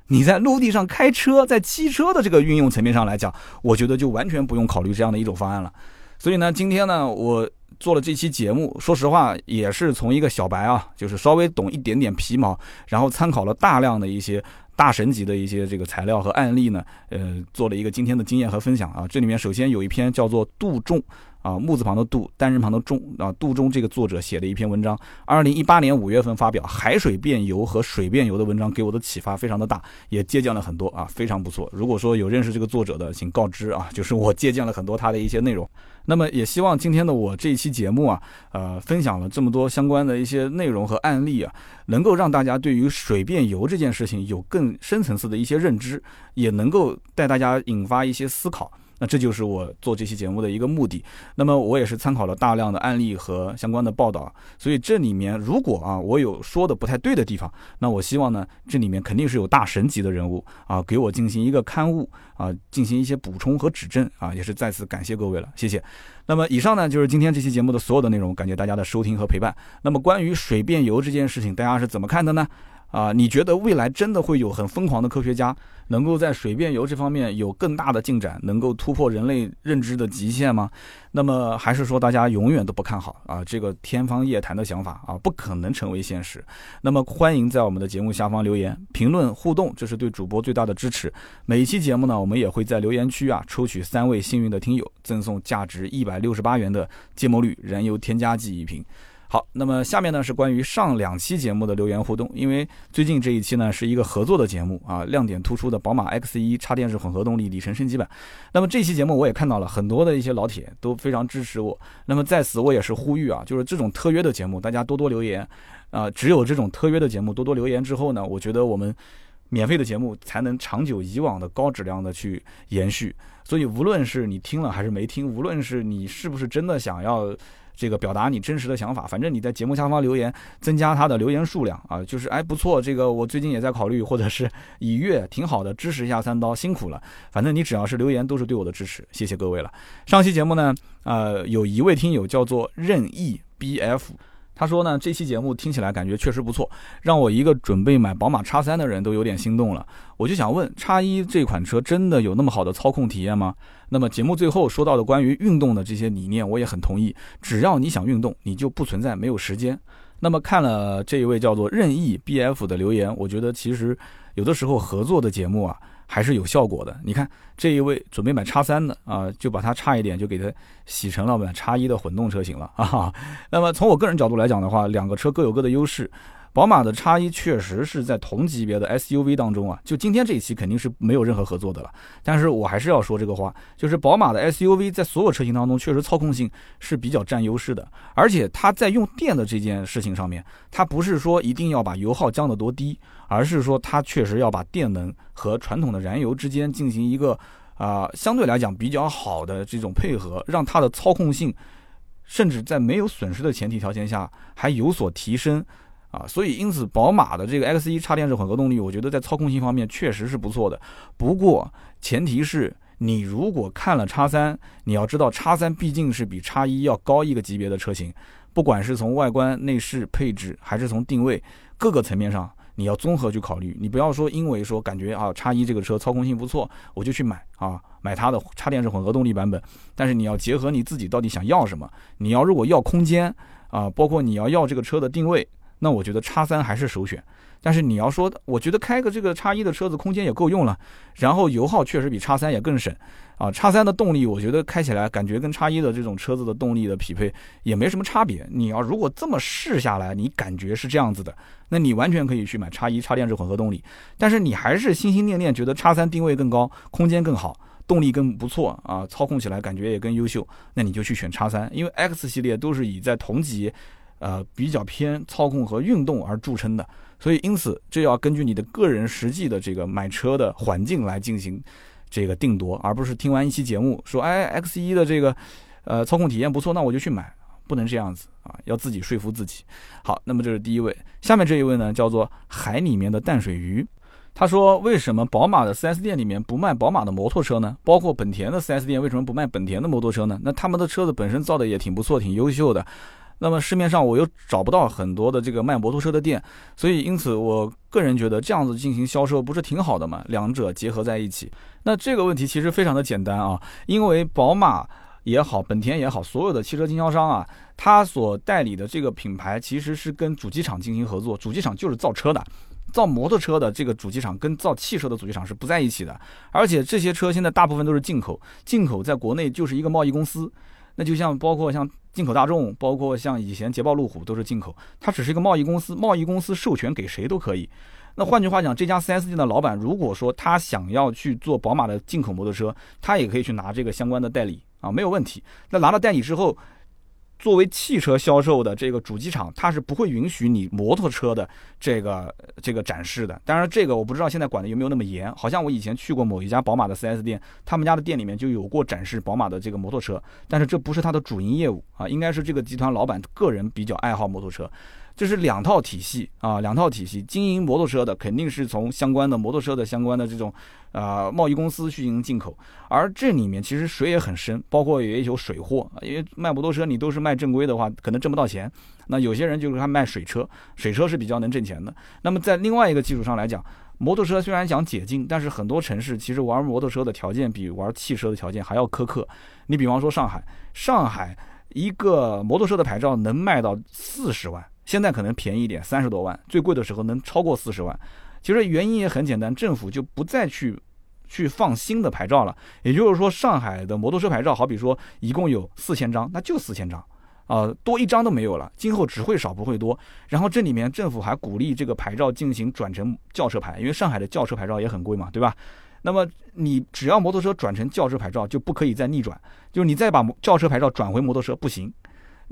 S1: 你在陆地上开车，在汽车的这个运用层面上来讲，我觉得就完全不用考虑这样的一种方案了。所以呢，今天呢，我。做了这期节目，说实话也是从一个小白啊，就是稍微懂一点点皮毛，然后参考了大量的一些大神级的一些这个材料和案例呢，呃，做了一个今天的经验和分享啊。这里面首先有一篇叫做杜仲啊，木字旁的杜，单人旁的中啊，杜中这个作者写的一篇文章，二零一八年五月份发表，海水变油和水变油的文章给我的启发非常的大，也借鉴了很多啊，非常不错。如果说有认识这个作者的，请告知啊，就是我借鉴了很多他的一些内容。那么也希望今天的我这一期节目啊，呃，分享了这么多相关的一些内容和案例啊，能够让大家对于水变油这件事情有更深层次的一些认知，也能够带大家引发一些思考。那这就是我做这期节目的一个目的。那么我也是参考了大量的案例和相关的报道，所以这里面如果啊我有说的不太对的地方，那我希望呢这里面肯定是有大神级的人物啊给我进行一个刊物啊进行一些补充和指正啊，也是再次感谢各位了，谢谢。那么以上呢就是今天这期节目的所有的内容，感谢大家的收听和陪伴。那么关于水变油这件事情，大家是怎么看的呢？啊，你觉得未来真的会有很疯狂的科学家，能够在水变油这方面有更大的进展，能够突破人类认知的极限吗？那么还是说大家永远都不看好啊这个天方夜谭的想法啊，不可能成为现实？那么欢迎在我们的节目下方留言评论互动，这是对主播最大的支持。每一期节目呢，我们也会在留言区啊抽取三位幸运的听友，赠送价值一百六十八元的芥末绿燃油添加剂一瓶。好，那么下面呢是关于上两期节目的留言互动，因为最近这一期呢是一个合作的节目啊，亮点突出的宝马 X1 插电式混合动力里程升级版。那么这期节目我也看到了很多的一些老铁都非常支持我，那么在此我也是呼吁啊，就是这种特约的节目大家多多留言啊，只有这种特约的节目多多留言之后呢，我觉得我们免费的节目才能长久以往的高质量的去延续。所以无论是你听了还是没听，无论是你是不是真的想要。这个表达你真实的想法，反正你在节目下方留言，增加他的留言数量啊，就是哎不错，这个我最近也在考虑，或者是已阅，挺好的，支持一下三刀，辛苦了。反正你只要是留言，都是对我的支持，谢谢各位了。上期节目呢，呃，有一位听友叫做任意 BF。他说呢，这期节目听起来感觉确实不错，让我一个准备买宝马叉三的人都有点心动了。我就想问，叉一这款车真的有那么好的操控体验吗？那么节目最后说到的关于运动的这些理念，我也很同意。只要你想运动，你就不存在没有时间。那么看了这一位叫做任意 BF 的留言，我觉得其实有的时候合作的节目啊。还是有效果的。你看这一位准备买叉三的啊，就把它差一点就给它洗成了买叉一的混动车型了啊。那么从我个人角度来讲的话，两个车各有各的优势。宝马的叉一确实是在同级别的 SUV 当中啊，就今天这一期肯定是没有任何合作的了。但是我还是要说这个话，就是宝马的 SUV 在所有车型当中确实操控性是比较占优势的，而且它在用电的这件事情上面，它不是说一定要把油耗降得多低，而是说它确实要把电能和传统的燃油之间进行一个啊相对来讲比较好的这种配合，让它的操控性甚至在没有损失的前提条件下还有所提升。啊，所以因此，宝马的这个 X1 插电式混合动力，我觉得在操控性方面确实是不错的。不过，前提是你如果看了叉三，你要知道叉三毕竟是比叉一要高一个级别的车型，不管是从外观、内饰、配置，还是从定位各个层面上，你要综合去考虑。你不要说因为说感觉啊叉一这个车操控性不错，我就去买啊买它的插电式混合动力版本。但是你要结合你自己到底想要什么，你要如果要空间啊，包括你要要这个车的定位。那我觉得叉三还是首选，但是你要说，我觉得开个这个叉一的车子空间也够用了，然后油耗确实比叉三也更省，啊，叉三的动力我觉得开起来感觉跟叉一的这种车子的动力的匹配也没什么差别。你要如果这么试下来，你感觉是这样子的，那你完全可以去买叉一插电式混合动力。但是你还是心心念念觉得叉三定位更高，空间更好，动力更不错啊，操控起来感觉也更优秀，那你就去选叉三，因为 X 系列都是以在同级。呃，比较偏操控和运动而著称的，所以因此这要根据你的个人实际的这个买车的环境来进行这个定夺，而不是听完一期节目说，哎，X 一的这个呃操控体验不错，那我就去买，不能这样子啊，要自己说服自己。好，那么这是第一位，下面这一位呢叫做海里面的淡水鱼，他说为什么宝马的 4S 店里面不卖宝马的摩托车呢？包括本田的 4S 店为什么不卖本田的摩托车呢？那他们的车子本身造的也挺不错，挺优秀的。那么市面上我又找不到很多的这个卖摩托车的店，所以因此我个人觉得这样子进行销售不是挺好的吗？两者结合在一起，那这个问题其实非常的简单啊，因为宝马也好，本田也好，所有的汽车经销商啊，他所代理的这个品牌其实是跟主机厂进行合作，主机厂就是造车的，造摩托车的这个主机厂跟造汽车的主机厂是不在一起的，而且这些车现在大部分都是进口，进口在国内就是一个贸易公司。那就像包括像进口大众，包括像以前捷豹路虎都是进口，它只是一个贸易公司，贸易公司授权给谁都可以。那换句话讲，这家 4S 店的老板如果说他想要去做宝马的进口摩托车，他也可以去拿这个相关的代理啊，没有问题。那拿了代理之后，作为汽车销售的这个主机厂，它是不会允许你摩托车的这个这个展示的。当然，这个我不知道现在管的有没有那么严。好像我以前去过某一家宝马的 4S 店，他们家的店里面就有过展示宝马的这个摩托车，但是这不是它的主营业务啊，应该是这个集团老板个人比较爱好摩托车。这是两套体系啊，两套体系。经营摩托车的肯定是从相关的摩托车的相关的这种，呃，贸易公司去进行进口。而这里面其实水也很深，包括也有水货。因为卖摩托车你都是卖正规的话，可能挣不到钱。那有些人就是他卖水车，水车是比较能挣钱的。那么在另外一个基础上来讲，摩托车虽然想解禁，但是很多城市其实玩摩托车的条件比玩汽车的条件还要苛刻。你比方说上海，上海一个摩托车的牌照能卖到四十万。现在可能便宜一点，三十多万，最贵的时候能超过四十万。其实原因也很简单，政府就不再去去放新的牌照了。也就是说，上海的摩托车牌照，好比说一共有四千张，那就四千张，啊，多一张都没有了。今后只会少不会多。然后这里面政府还鼓励这个牌照进行转成轿车牌，因为上海的轿车牌照也很贵嘛，对吧？那么你只要摩托车转成轿车牌照，就不可以再逆转，就是你再把轿车牌照转回摩托车不行。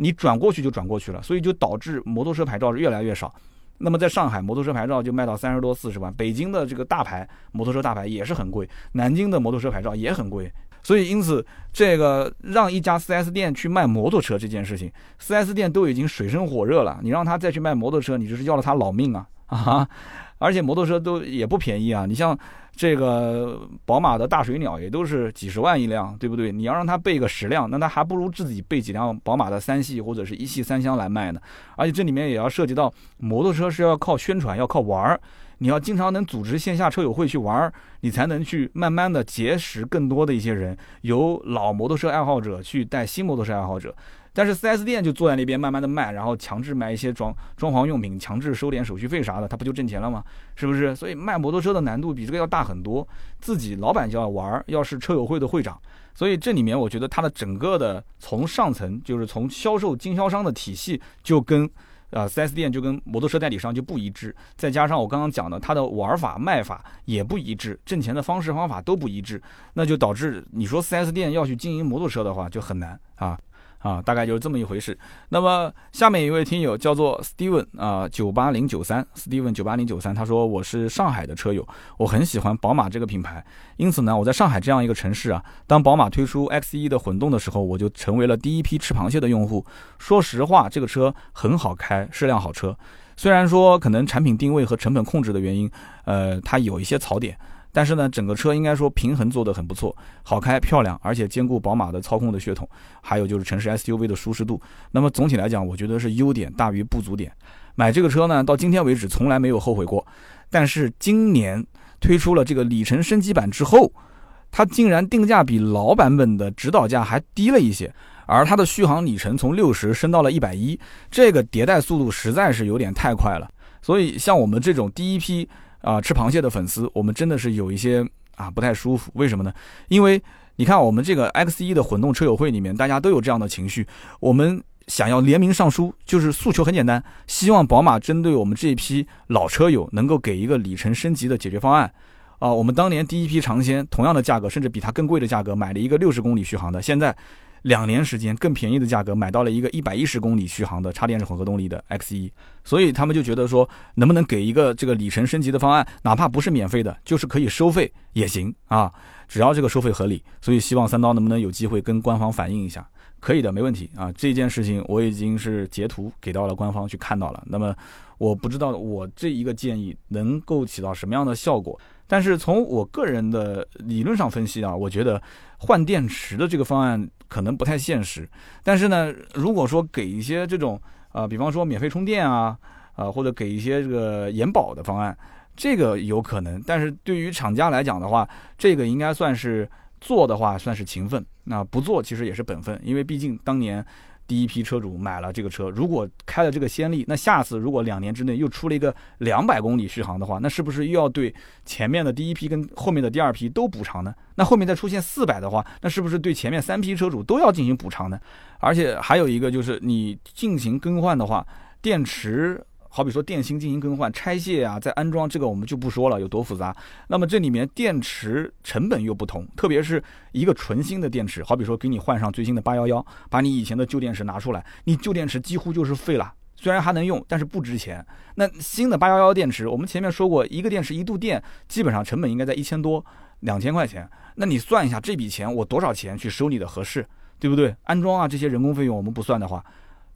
S1: 你转过去就转过去了，所以就导致摩托车牌照是越来越少。那么在上海，摩托车牌照就卖到三十多、四十万。北京的这个大牌摩托车大牌也是很贵，南京的摩托车牌照也很贵。所以因此，这个让一家 4S 店去卖摩托车这件事情，4S 店都已经水深火热了。你让他再去卖摩托车，你这是要了他老命啊！啊，而且摩托车都也不便宜啊。你像。这个宝马的大水鸟也都是几十万一辆，对不对？你要让他备个十辆，那他还不如自己备几辆宝马的三系或者是一系三厢来卖呢。而且这里面也要涉及到摩托车是要靠宣传，要靠玩儿，你要经常能组织线下车友会去玩儿，你才能去慢慢的结识更多的一些人，由老摩托车爱好者去带新摩托车爱好者。但是 4S 店就坐在那边慢慢的卖，然后强制卖一些装装潢用品，强制收点手续费啥的，他不就挣钱了吗？是不是？所以卖摩托车的难度比这个要大很多。自己老板就要玩，要是车友会的会长，所以这里面我觉得他的整个的从上层就是从销售经销商的体系就跟啊，四 S 店就跟摩托车代理商就不一致，再加上我刚刚讲的它的玩法卖法也不一致，挣钱的方式方法都不一致，那就导致你说四 s 店要去经营摩托车的话就很难啊。啊，大概就是这么一回事。那么下面一位听友叫做 Steven 啊，九八零九三，Steven 九八零九三，他说我是上海的车友，我很喜欢宝马这个品牌，因此呢，我在上海这样一个城市啊，当宝马推出 X1 的混动的时候，我就成为了第一批吃螃蟹的用户。说实话，这个车很好开，是辆好车。虽然说可能产品定位和成本控制的原因，呃，它有一些槽点。但是呢，整个车应该说平衡做得很不错，好开漂亮，而且兼顾宝马的操控的血统，还有就是城市 SUV 的舒适度。那么总体来讲，我觉得是优点大于不足点。买这个车呢，到今天为止从来没有后悔过。但是今年推出了这个里程升级版之后，它竟然定价比老版本的指导价还低了一些，而它的续航里程从六十升到了一百一，这个迭代速度实在是有点太快了。所以像我们这种第一批。啊，吃螃蟹的粉丝，我们真的是有一些啊不太舒服。为什么呢？因为你看我们这个 X 一的混动车友会里面，大家都有这样的情绪。我们想要联名上书，就是诉求很简单，希望宝马针对我们这一批老车友，能够给一个里程升级的解决方案。啊，我们当年第一批尝鲜，同样的价格，甚至比它更贵的价格，买了一个六十公里续航的，现在。两年时间，更便宜的价格买到了一个一百一十公里续航的插电式混合动力的 X 一，所以他们就觉得说，能不能给一个这个里程升级的方案，哪怕不是免费的，就是可以收费也行啊，只要这个收费合理。所以希望三刀能不能有机会跟官方反映一下，可以的，没问题啊。这件事情我已经是截图给到了官方去看到了，那么我不知道我这一个建议能够起到什么样的效果。但是从我个人的理论上分析啊，我觉得换电池的这个方案可能不太现实。但是呢，如果说给一些这种啊，比方说免费充电啊，啊或者给一些这个延保的方案，这个有可能。但是对于厂家来讲的话，这个应该算是做的话算是勤奋，那不做其实也是本分，因为毕竟当年。第一批车主买了这个车，如果开了这个先例，那下次如果两年之内又出了一个两百公里续航的话，那是不是又要对前面的第一批跟后面的第二批都补偿呢？那后面再出现四百的话，那是不是对前面三批车主都要进行补偿呢？而且还有一个就是你进行更换的话，电池好比说电芯进行更换、拆卸啊，再安装，这个我们就不说了，有多复杂。那么这里面电池成本又不同，特别是一个纯新的电池，好比说给你换上最新的八幺幺，把你以前的旧电池拿出来，你旧电池几乎就是废了。虽然还能用，但是不值钱。那新的八幺幺电池，我们前面说过，一个电池一度电，基本上成本应该在一千多、两千块钱。那你算一下这笔钱，我多少钱去收你的合适，对不对？安装啊这些人工费用我们不算的话，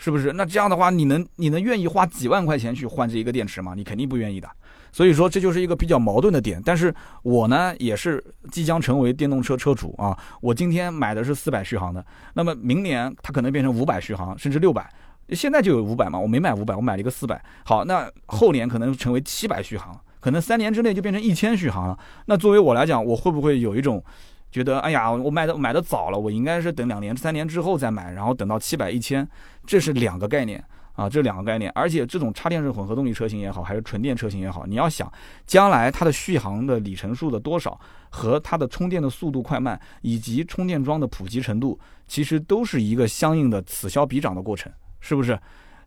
S1: 是不是？那这样的话，你能你能愿意花几万块钱去换这一个电池吗？你肯定不愿意的。所以说这就是一个比较矛盾的点。但是我呢，也是即将成为电动车车主啊。我今天买的是四百续航的，那么明年它可能变成五百续航，甚至六百。现在就有五百嘛，我没买五百，我买了一个四百。好，那后年可能成为七百续航，可能三年之内就变成一千续航了。那作为我来讲，我会不会有一种觉得，哎呀，我买的买的早了，我应该是等两年、三年之后再买，然后等到七百、一千，这是两个概念啊，这两个概念。而且这种插电式混合动力车型也好，还是纯电车型也好，你要想将来它的续航的里程数的多少和它的充电的速度快慢，以及充电桩的普及程度，其实都是一个相应的此消彼长的过程。是不是？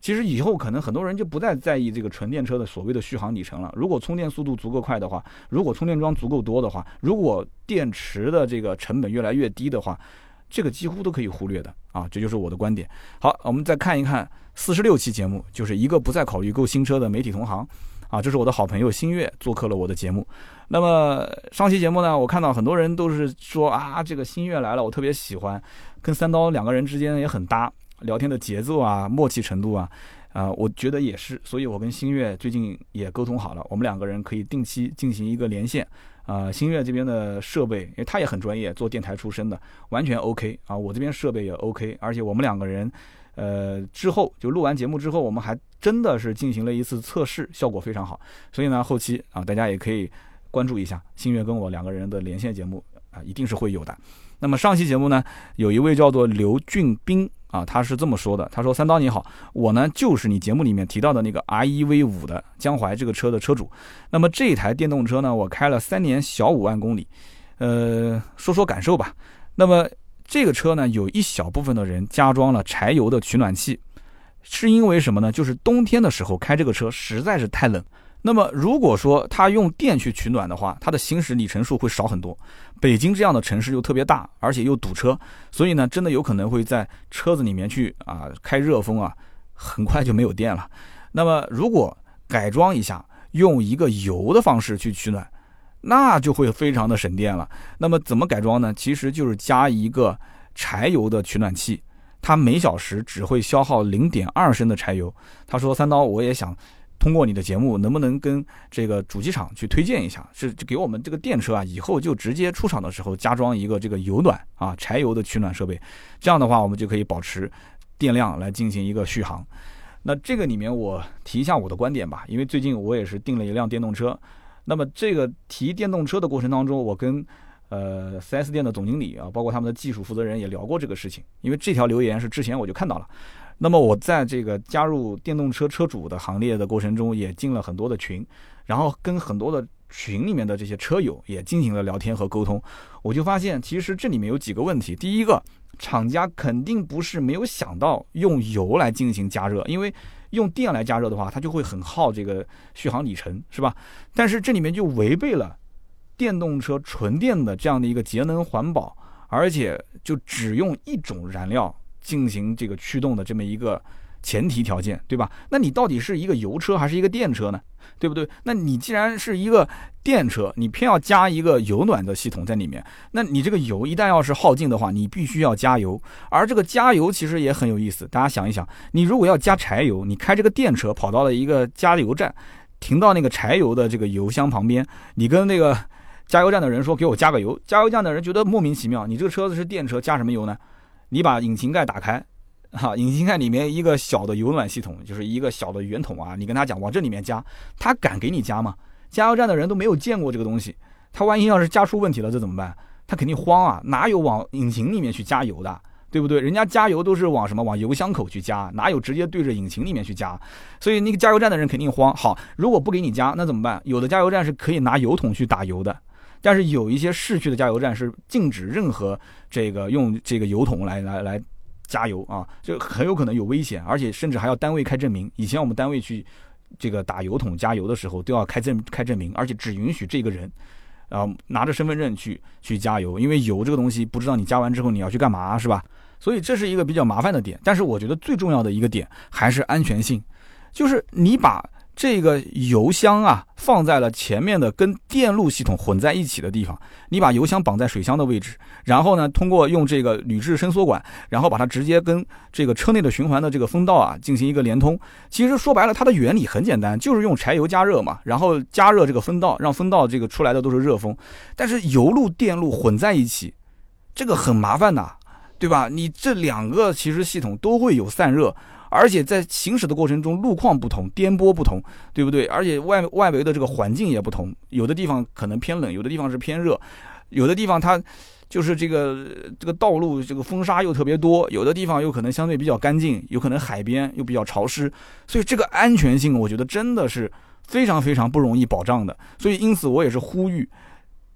S1: 其实以后可能很多人就不再在意这个纯电车的所谓的续航里程了。如果充电速度足够快的话，如果充电桩足够多的话，如果电池的这个成本越来越低的话，这个几乎都可以忽略的啊！这就是我的观点。好，我们再看一看四十六期节目，就是一个不再考虑购新车的媒体同行啊，这是我的好朋友新月做客了我的节目。那么上期节目呢，我看到很多人都是说啊，这个新月来了，我特别喜欢，跟三刀两个人之间也很搭。聊天的节奏啊，默契程度啊，啊，我觉得也是，所以我跟新月最近也沟通好了，我们两个人可以定期进行一个连线。啊，新月这边的设备，因为他也很专业，做电台出身的，完全 OK 啊。我这边设备也 OK，而且我们两个人，呃，之后就录完节目之后，我们还真的是进行了一次测试，效果非常好。所以呢，后期啊，大家也可以关注一下新月跟我两个人的连线节目啊，一定是会有的。那么上期节目呢，有一位叫做刘俊斌。啊，他是这么说的。他说：“三刀你好，我呢就是你节目里面提到的那个 R E V 五的江淮这个车的车主。那么这台电动车呢，我开了三年，小五万公里。呃，说说感受吧。那么这个车呢，有一小部分的人加装了柴油的取暖器，是因为什么呢？就是冬天的时候开这个车实在是太冷。”那么，如果说它用电去取暖的话，它的行驶里程数会少很多。北京这样的城市又特别大，而且又堵车，所以呢，真的有可能会在车子里面去啊开热风啊，很快就没有电了。那么，如果改装一下，用一个油的方式去取暖，那就会非常的省电了。那么，怎么改装呢？其实就是加一个柴油的取暖器，它每小时只会消耗零点二升的柴油。他说：“三刀，我也想。”通过你的节目，能不能跟这个主机厂去推荐一下？是给我们这个电车啊，以后就直接出厂的时候加装一个这个油暖啊，柴油的取暖设备。这样的话，我们就可以保持电量来进行一个续航。那这个里面我提一下我的观点吧，因为最近我也是订了一辆电动车。那么这个提电动车的过程当中，我跟呃 4S 店的总经理啊，包括他们的技术负责人也聊过这个事情。因为这条留言是之前我就看到了。那么我在这个加入电动车车主的行列的过程中，也进了很多的群，然后跟很多的群里面的这些车友也进行了聊天和沟通。我就发现，其实这里面有几个问题。第一个，厂家肯定不是没有想到用油来进行加热，因为用电来加热的话，它就会很耗这个续航里程，是吧？但是这里面就违背了电动车纯电的这样的一个节能环保，而且就只用一种燃料。进行这个驱动的这么一个前提条件，对吧？那你到底是一个油车还是一个电车呢？对不对？那你既然是一个电车，你偏要加一个油暖的系统在里面，那你这个油一旦要是耗尽的话，你必须要加油。而这个加油其实也很有意思，大家想一想，你如果要加柴油，你开这个电车跑到了一个加油站，停到那个柴油的这个油箱旁边，你跟那个加油站的人说给我加个油，加油站的人觉得莫名其妙，你这个车子是电车，加什么油呢？你把引擎盖打开，哈，引擎盖里面一个小的油暖系统，就是一个小的圆筒啊。你跟他讲往这里面加，他敢给你加吗？加油站的人都没有见过这个东西，他万一要是加出问题了，这怎么办？他肯定慌啊！哪有往引擎里面去加油的，对不对？人家加油都是往什么？往油箱口去加，哪有直接对着引擎里面去加？所以那个加油站的人肯定慌。好，如果不给你加，那怎么办？有的加油站是可以拿油桶去打油的。但是有一些市区的加油站是禁止任何这个用这个油桶来来来加油啊，就很有可能有危险，而且甚至还要单位开证明。以前我们单位去这个打油桶加油的时候都要开证开证明，而且只允许这个人，啊拿着身份证去去加油，因为油这个东西不知道你加完之后你要去干嘛，是吧？所以这是一个比较麻烦的点。但是我觉得最重要的一个点还是安全性，就是你把。这个油箱啊，放在了前面的跟电路系统混在一起的地方。你把油箱绑在水箱的位置，然后呢，通过用这个铝制伸缩管，然后把它直接跟这个车内的循环的这个风道啊进行一个连通。其实说白了，它的原理很简单，就是用柴油加热嘛，然后加热这个风道，让风道这个出来的都是热风。但是油路、电路混在一起，这个很麻烦呐，对吧？你这两个其实系统都会有散热。而且在行驶的过程中，路况不同，颠簸不同，对不对？而且外外围的这个环境也不同，有的地方可能偏冷，有的地方是偏热，有的地方它就是这个这个道路这个风沙又特别多，有的地方又可能相对比较干净，有可能海边又比较潮湿，所以这个安全性我觉得真的是非常非常不容易保障的。所以因此我也是呼吁，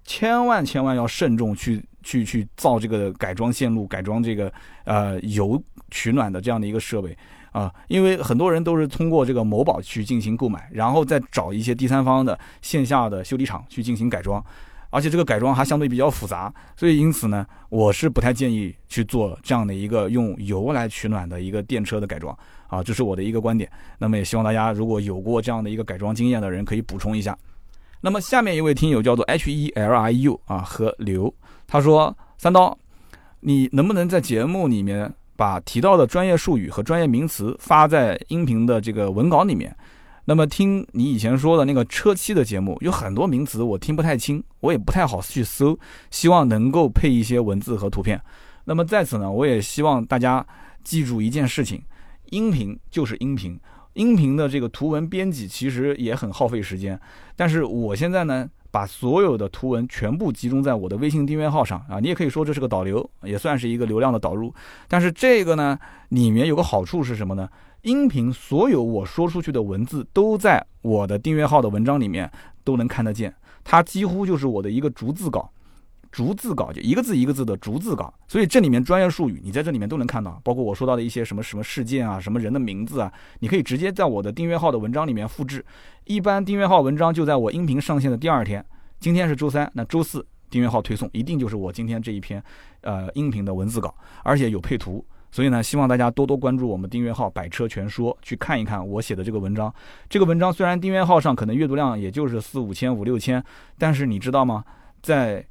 S1: 千万千万要慎重去去去造这个改装线路、改装这个呃油取暖的这样的一个设备。啊，因为很多人都是通过这个某宝去进行购买，然后再找一些第三方的线下的修理厂去进行改装，而且这个改装还相对比较复杂，所以因此呢，我是不太建议去做这样的一个用油来取暖的一个电车的改装啊，这是我的一个观点。那么也希望大家如果有过这样的一个改装经验的人可以补充一下。那么下面一位听友叫做 H E L I U 啊和刘，他说三刀，你能不能在节目里面？把提到的专业术语和专业名词发在音频的这个文稿里面。那么听你以前说的那个车漆的节目，有很多名词我听不太清，我也不太好去搜，希望能够配一些文字和图片。那么在此呢，我也希望大家记住一件事情：音频就是音频，音频的这个图文编辑其实也很耗费时间。但是我现在呢。把所有的图文全部集中在我的微信订阅号上啊，你也可以说这是个导流，也算是一个流量的导入。但是这个呢，里面有个好处是什么呢？音频所有我说出去的文字都在我的订阅号的文章里面都能看得见，它几乎就是我的一个逐字稿。逐字稿就一个字一个字的逐字稿，所以这里面专业术语你在这里面都能看到，包括我说到的一些什么什么事件啊，什么人的名字啊，你可以直接在我的订阅号的文章里面复制。一般订阅号文章就在我音频上线的第二天，今天是周三，那周四订阅号推送一定就是我今天这一篇，呃，音频的文字稿，而且有配图。所以呢，希望大家多多关注我们订阅号“百车全说”，去看一看我写的这个文章。这个文章虽然订阅号上可能阅读量也就是四五千、五六千，但是你知道吗？在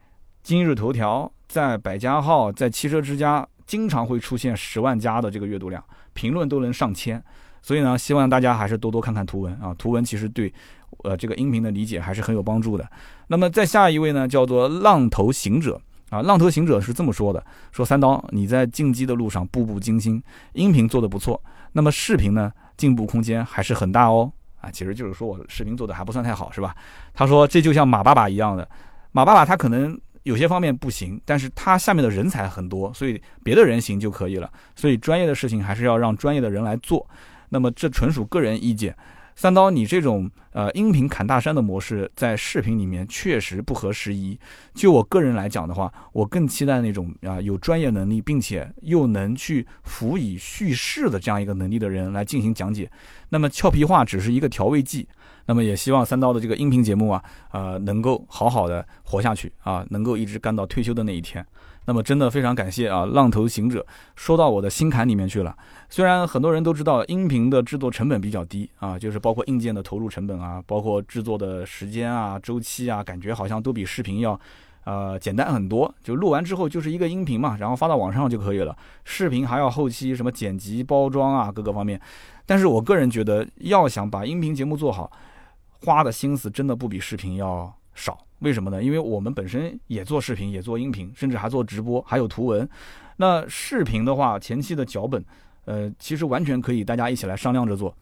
S1: 今日头条在百家号在汽车之家经常会出现十万加的这个阅读量，评论都能上千，所以呢，希望大家还是多多看看图文啊，图文其实对，呃，这个音频的理解还是很有帮助的。那么再下一位呢，叫做浪头行者啊，浪头行者是这么说的：说三刀你在进击的路上步步惊心，音频做的不错，那么视频呢进步空间还是很大哦啊，其实就是说我视频做的还不算太好是吧？他说这就像马爸爸一样的，马爸爸他可能。有些方面不行，但是他下面的人才很多，所以别的人行就可以了。所以专业的事情还是要让专业的人来做。那么这纯属个人意见。三刀，你这种呃音频砍大山的模式，在视频里面确实不合时宜。就我个人来讲的话，我更期待那种啊有专业能力，并且又能去辅以叙事的这样一个能力的人来进行讲解。那么俏皮话只是一个调味剂。那么也希望三刀的这个音频节目啊，呃，能够好好的活下去啊，能够一直干到退休的那一天。那么真的非常感谢啊，浪头行者说到我的心坎里面去了。虽然很多人都知道音频的制作成本比较低啊，就是包括硬件的投入成本啊，包括制作的时间啊、周期啊，感觉好像都比视频要呃简单很多。就录完之后就是一个音频嘛，然后发到网上就可以了。视频还要后期什么剪辑、包装啊，各个方面。但是我个人觉得，要想把音频节目做好，花的心思真的不比视频要少。为什么呢？因为我们本身也做视频，也做音频，甚至还做直播，还有图文。那视频的话，前期的脚本，呃，其实完全可以大家一起来商量着做。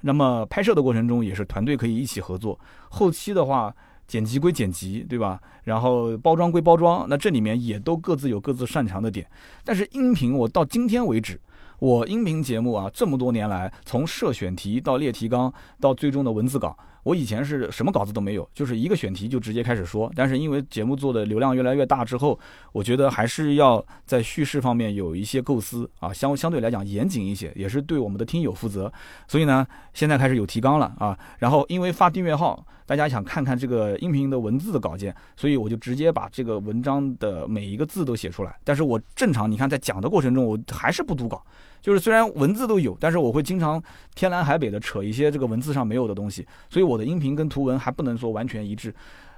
S1: 那么拍摄的过程中也是团队可以一起合作。后期的话，剪辑归剪辑，对吧？然后包装归包装，那这里面也都各自有各自擅长的点。但是音频，我到今天为止，我音频节目啊，这么多年来，从设选题到列提纲到最终的文字稿。我以前是什么稿子都没有，就是一个选题就直接开始说。但是因为节目做的流量越来越大之后，我觉得还是要在叙事方面有一些构思啊，相相对来讲严谨一些，也是对我们的听友负责。所以呢，现在开始有提纲了啊。然后因为发订阅号，大家想看看这个音频的文字的稿件，所以我就直接把这个文章的每一个字都写出来。但是我正常你看在讲的过程中，我还是不读稿。就是虽然文字都有，但是我会经常天南海北的扯一些这个文字上没有的东西，所以我的音频跟图文还不能说完全一致。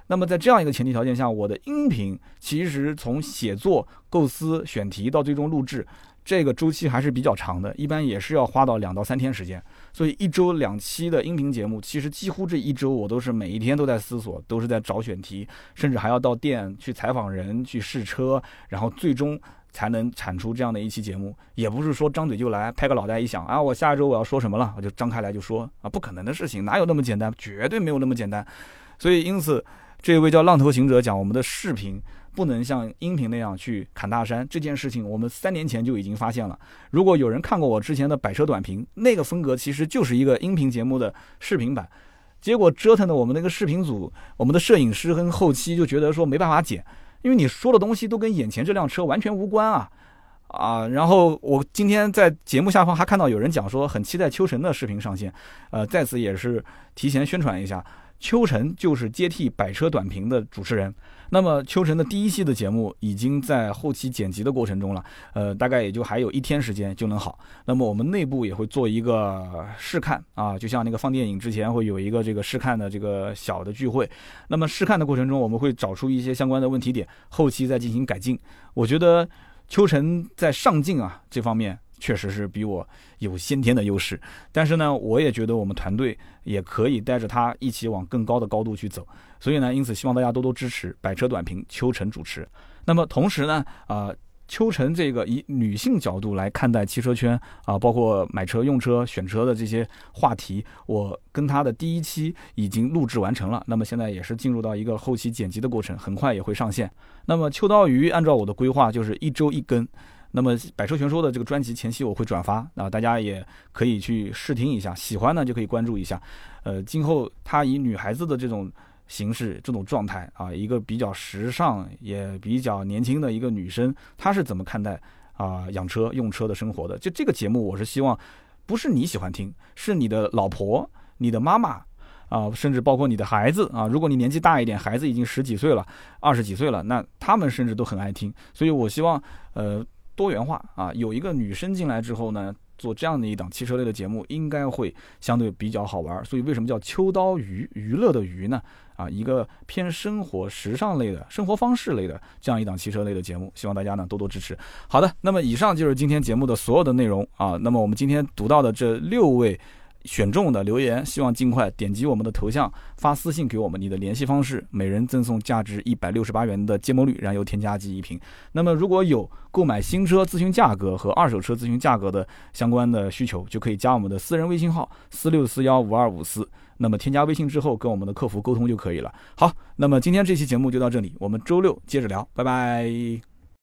S1: 那么在这样一个前提条件下，我的音频其实从写作、构思、选题到最终录制，这个周期还是比较长的，一般也是要花到两到三天时间。所以一周两期的音频节目，其实几乎这一周我都是每一天都在思索，都是在找选题，甚至还要到店去采访人、去试车，然后最终。才能产出这样的一期节目，也不是说张嘴就来，拍个脑袋一想啊，我下一周我要说什么了，我就张开来就说啊，不可能的事情，哪有那么简单？绝对没有那么简单。所以因此，这位叫浪头行者讲，我们的视频不能像音频那样去砍大山。这件事情我们三年前就已经发现了。如果有人看过我之前的百车短评，那个风格其实就是一个音频节目的视频版，结果折腾的我们那个视频组，我们的摄影师跟后期就觉得说没办法剪。因为你说的东西都跟眼前这辆车完全无关啊，啊，然后我今天在节目下方还看到有人讲说很期待秋神的视频上线，呃，在此也是提前宣传一下。秋晨就是接替百车短评的主持人。那么秋晨的第一期的节目已经在后期剪辑的过程中了，呃，大概也就还有一天时间就能好。那么我们内部也会做一个试看啊，就像那个放电影之前会有一个这个试看的这个小的聚会。那么试看的过程中，我们会找出一些相关的问题点，后期再进行改进。我觉得秋晨在上镜啊这方面。确实是比我有先天的优势，但是呢，我也觉得我们团队也可以带着他一起往更高的高度去走。所以呢，因此希望大家多多支持百车短评秋晨主持。那么同时呢，啊，秋晨这个以女性角度来看待汽车圈啊，包括买车、用车、选车的这些话题，我跟他的第一期已经录制完成了。那么现在也是进入到一个后期剪辑的过程，很快也会上线。那么秋刀鱼按照我的规划就是一周一更。那么百车全说的这个专辑前期我会转发啊，大家也可以去试听一下，喜欢呢就可以关注一下。呃，今后她以女孩子的这种形式、这种状态啊，一个比较时尚也比较年轻的一个女生，她是怎么看待啊养车用车的生活的？就这个节目，我是希望不是你喜欢听，是你的老婆、你的妈妈啊，甚至包括你的孩子啊。如果你年纪大一点，孩子已经十几岁了、二十几岁了，那他们甚至都很爱听。所以我希望呃。多元化啊，有一个女生进来之后呢，做这样的一档汽车类的节目，应该会相对比较好玩。所以为什么叫秋刀鱼娱乐的鱼呢？啊，一个偏生活时尚类的生活方式类的这样一档汽车类的节目，希望大家呢多多支持。好的，那么以上就是今天节目的所有的内容啊。那么我们今天读到的这六位。选中的留言，希望尽快点击我们的头像发私信给我们你的联系方式，每人赠送价值一百六十八元的芥末绿燃油添加剂一瓶。那么如果有购买新车咨询价格和二手车咨询价格的相关的需求，就可以加我们的私人微信号四六四幺五二五四。那么添加微信之后跟我们的客服沟通就可以了。好，那么今天这期节目就到这里，我们周六接着聊，拜拜。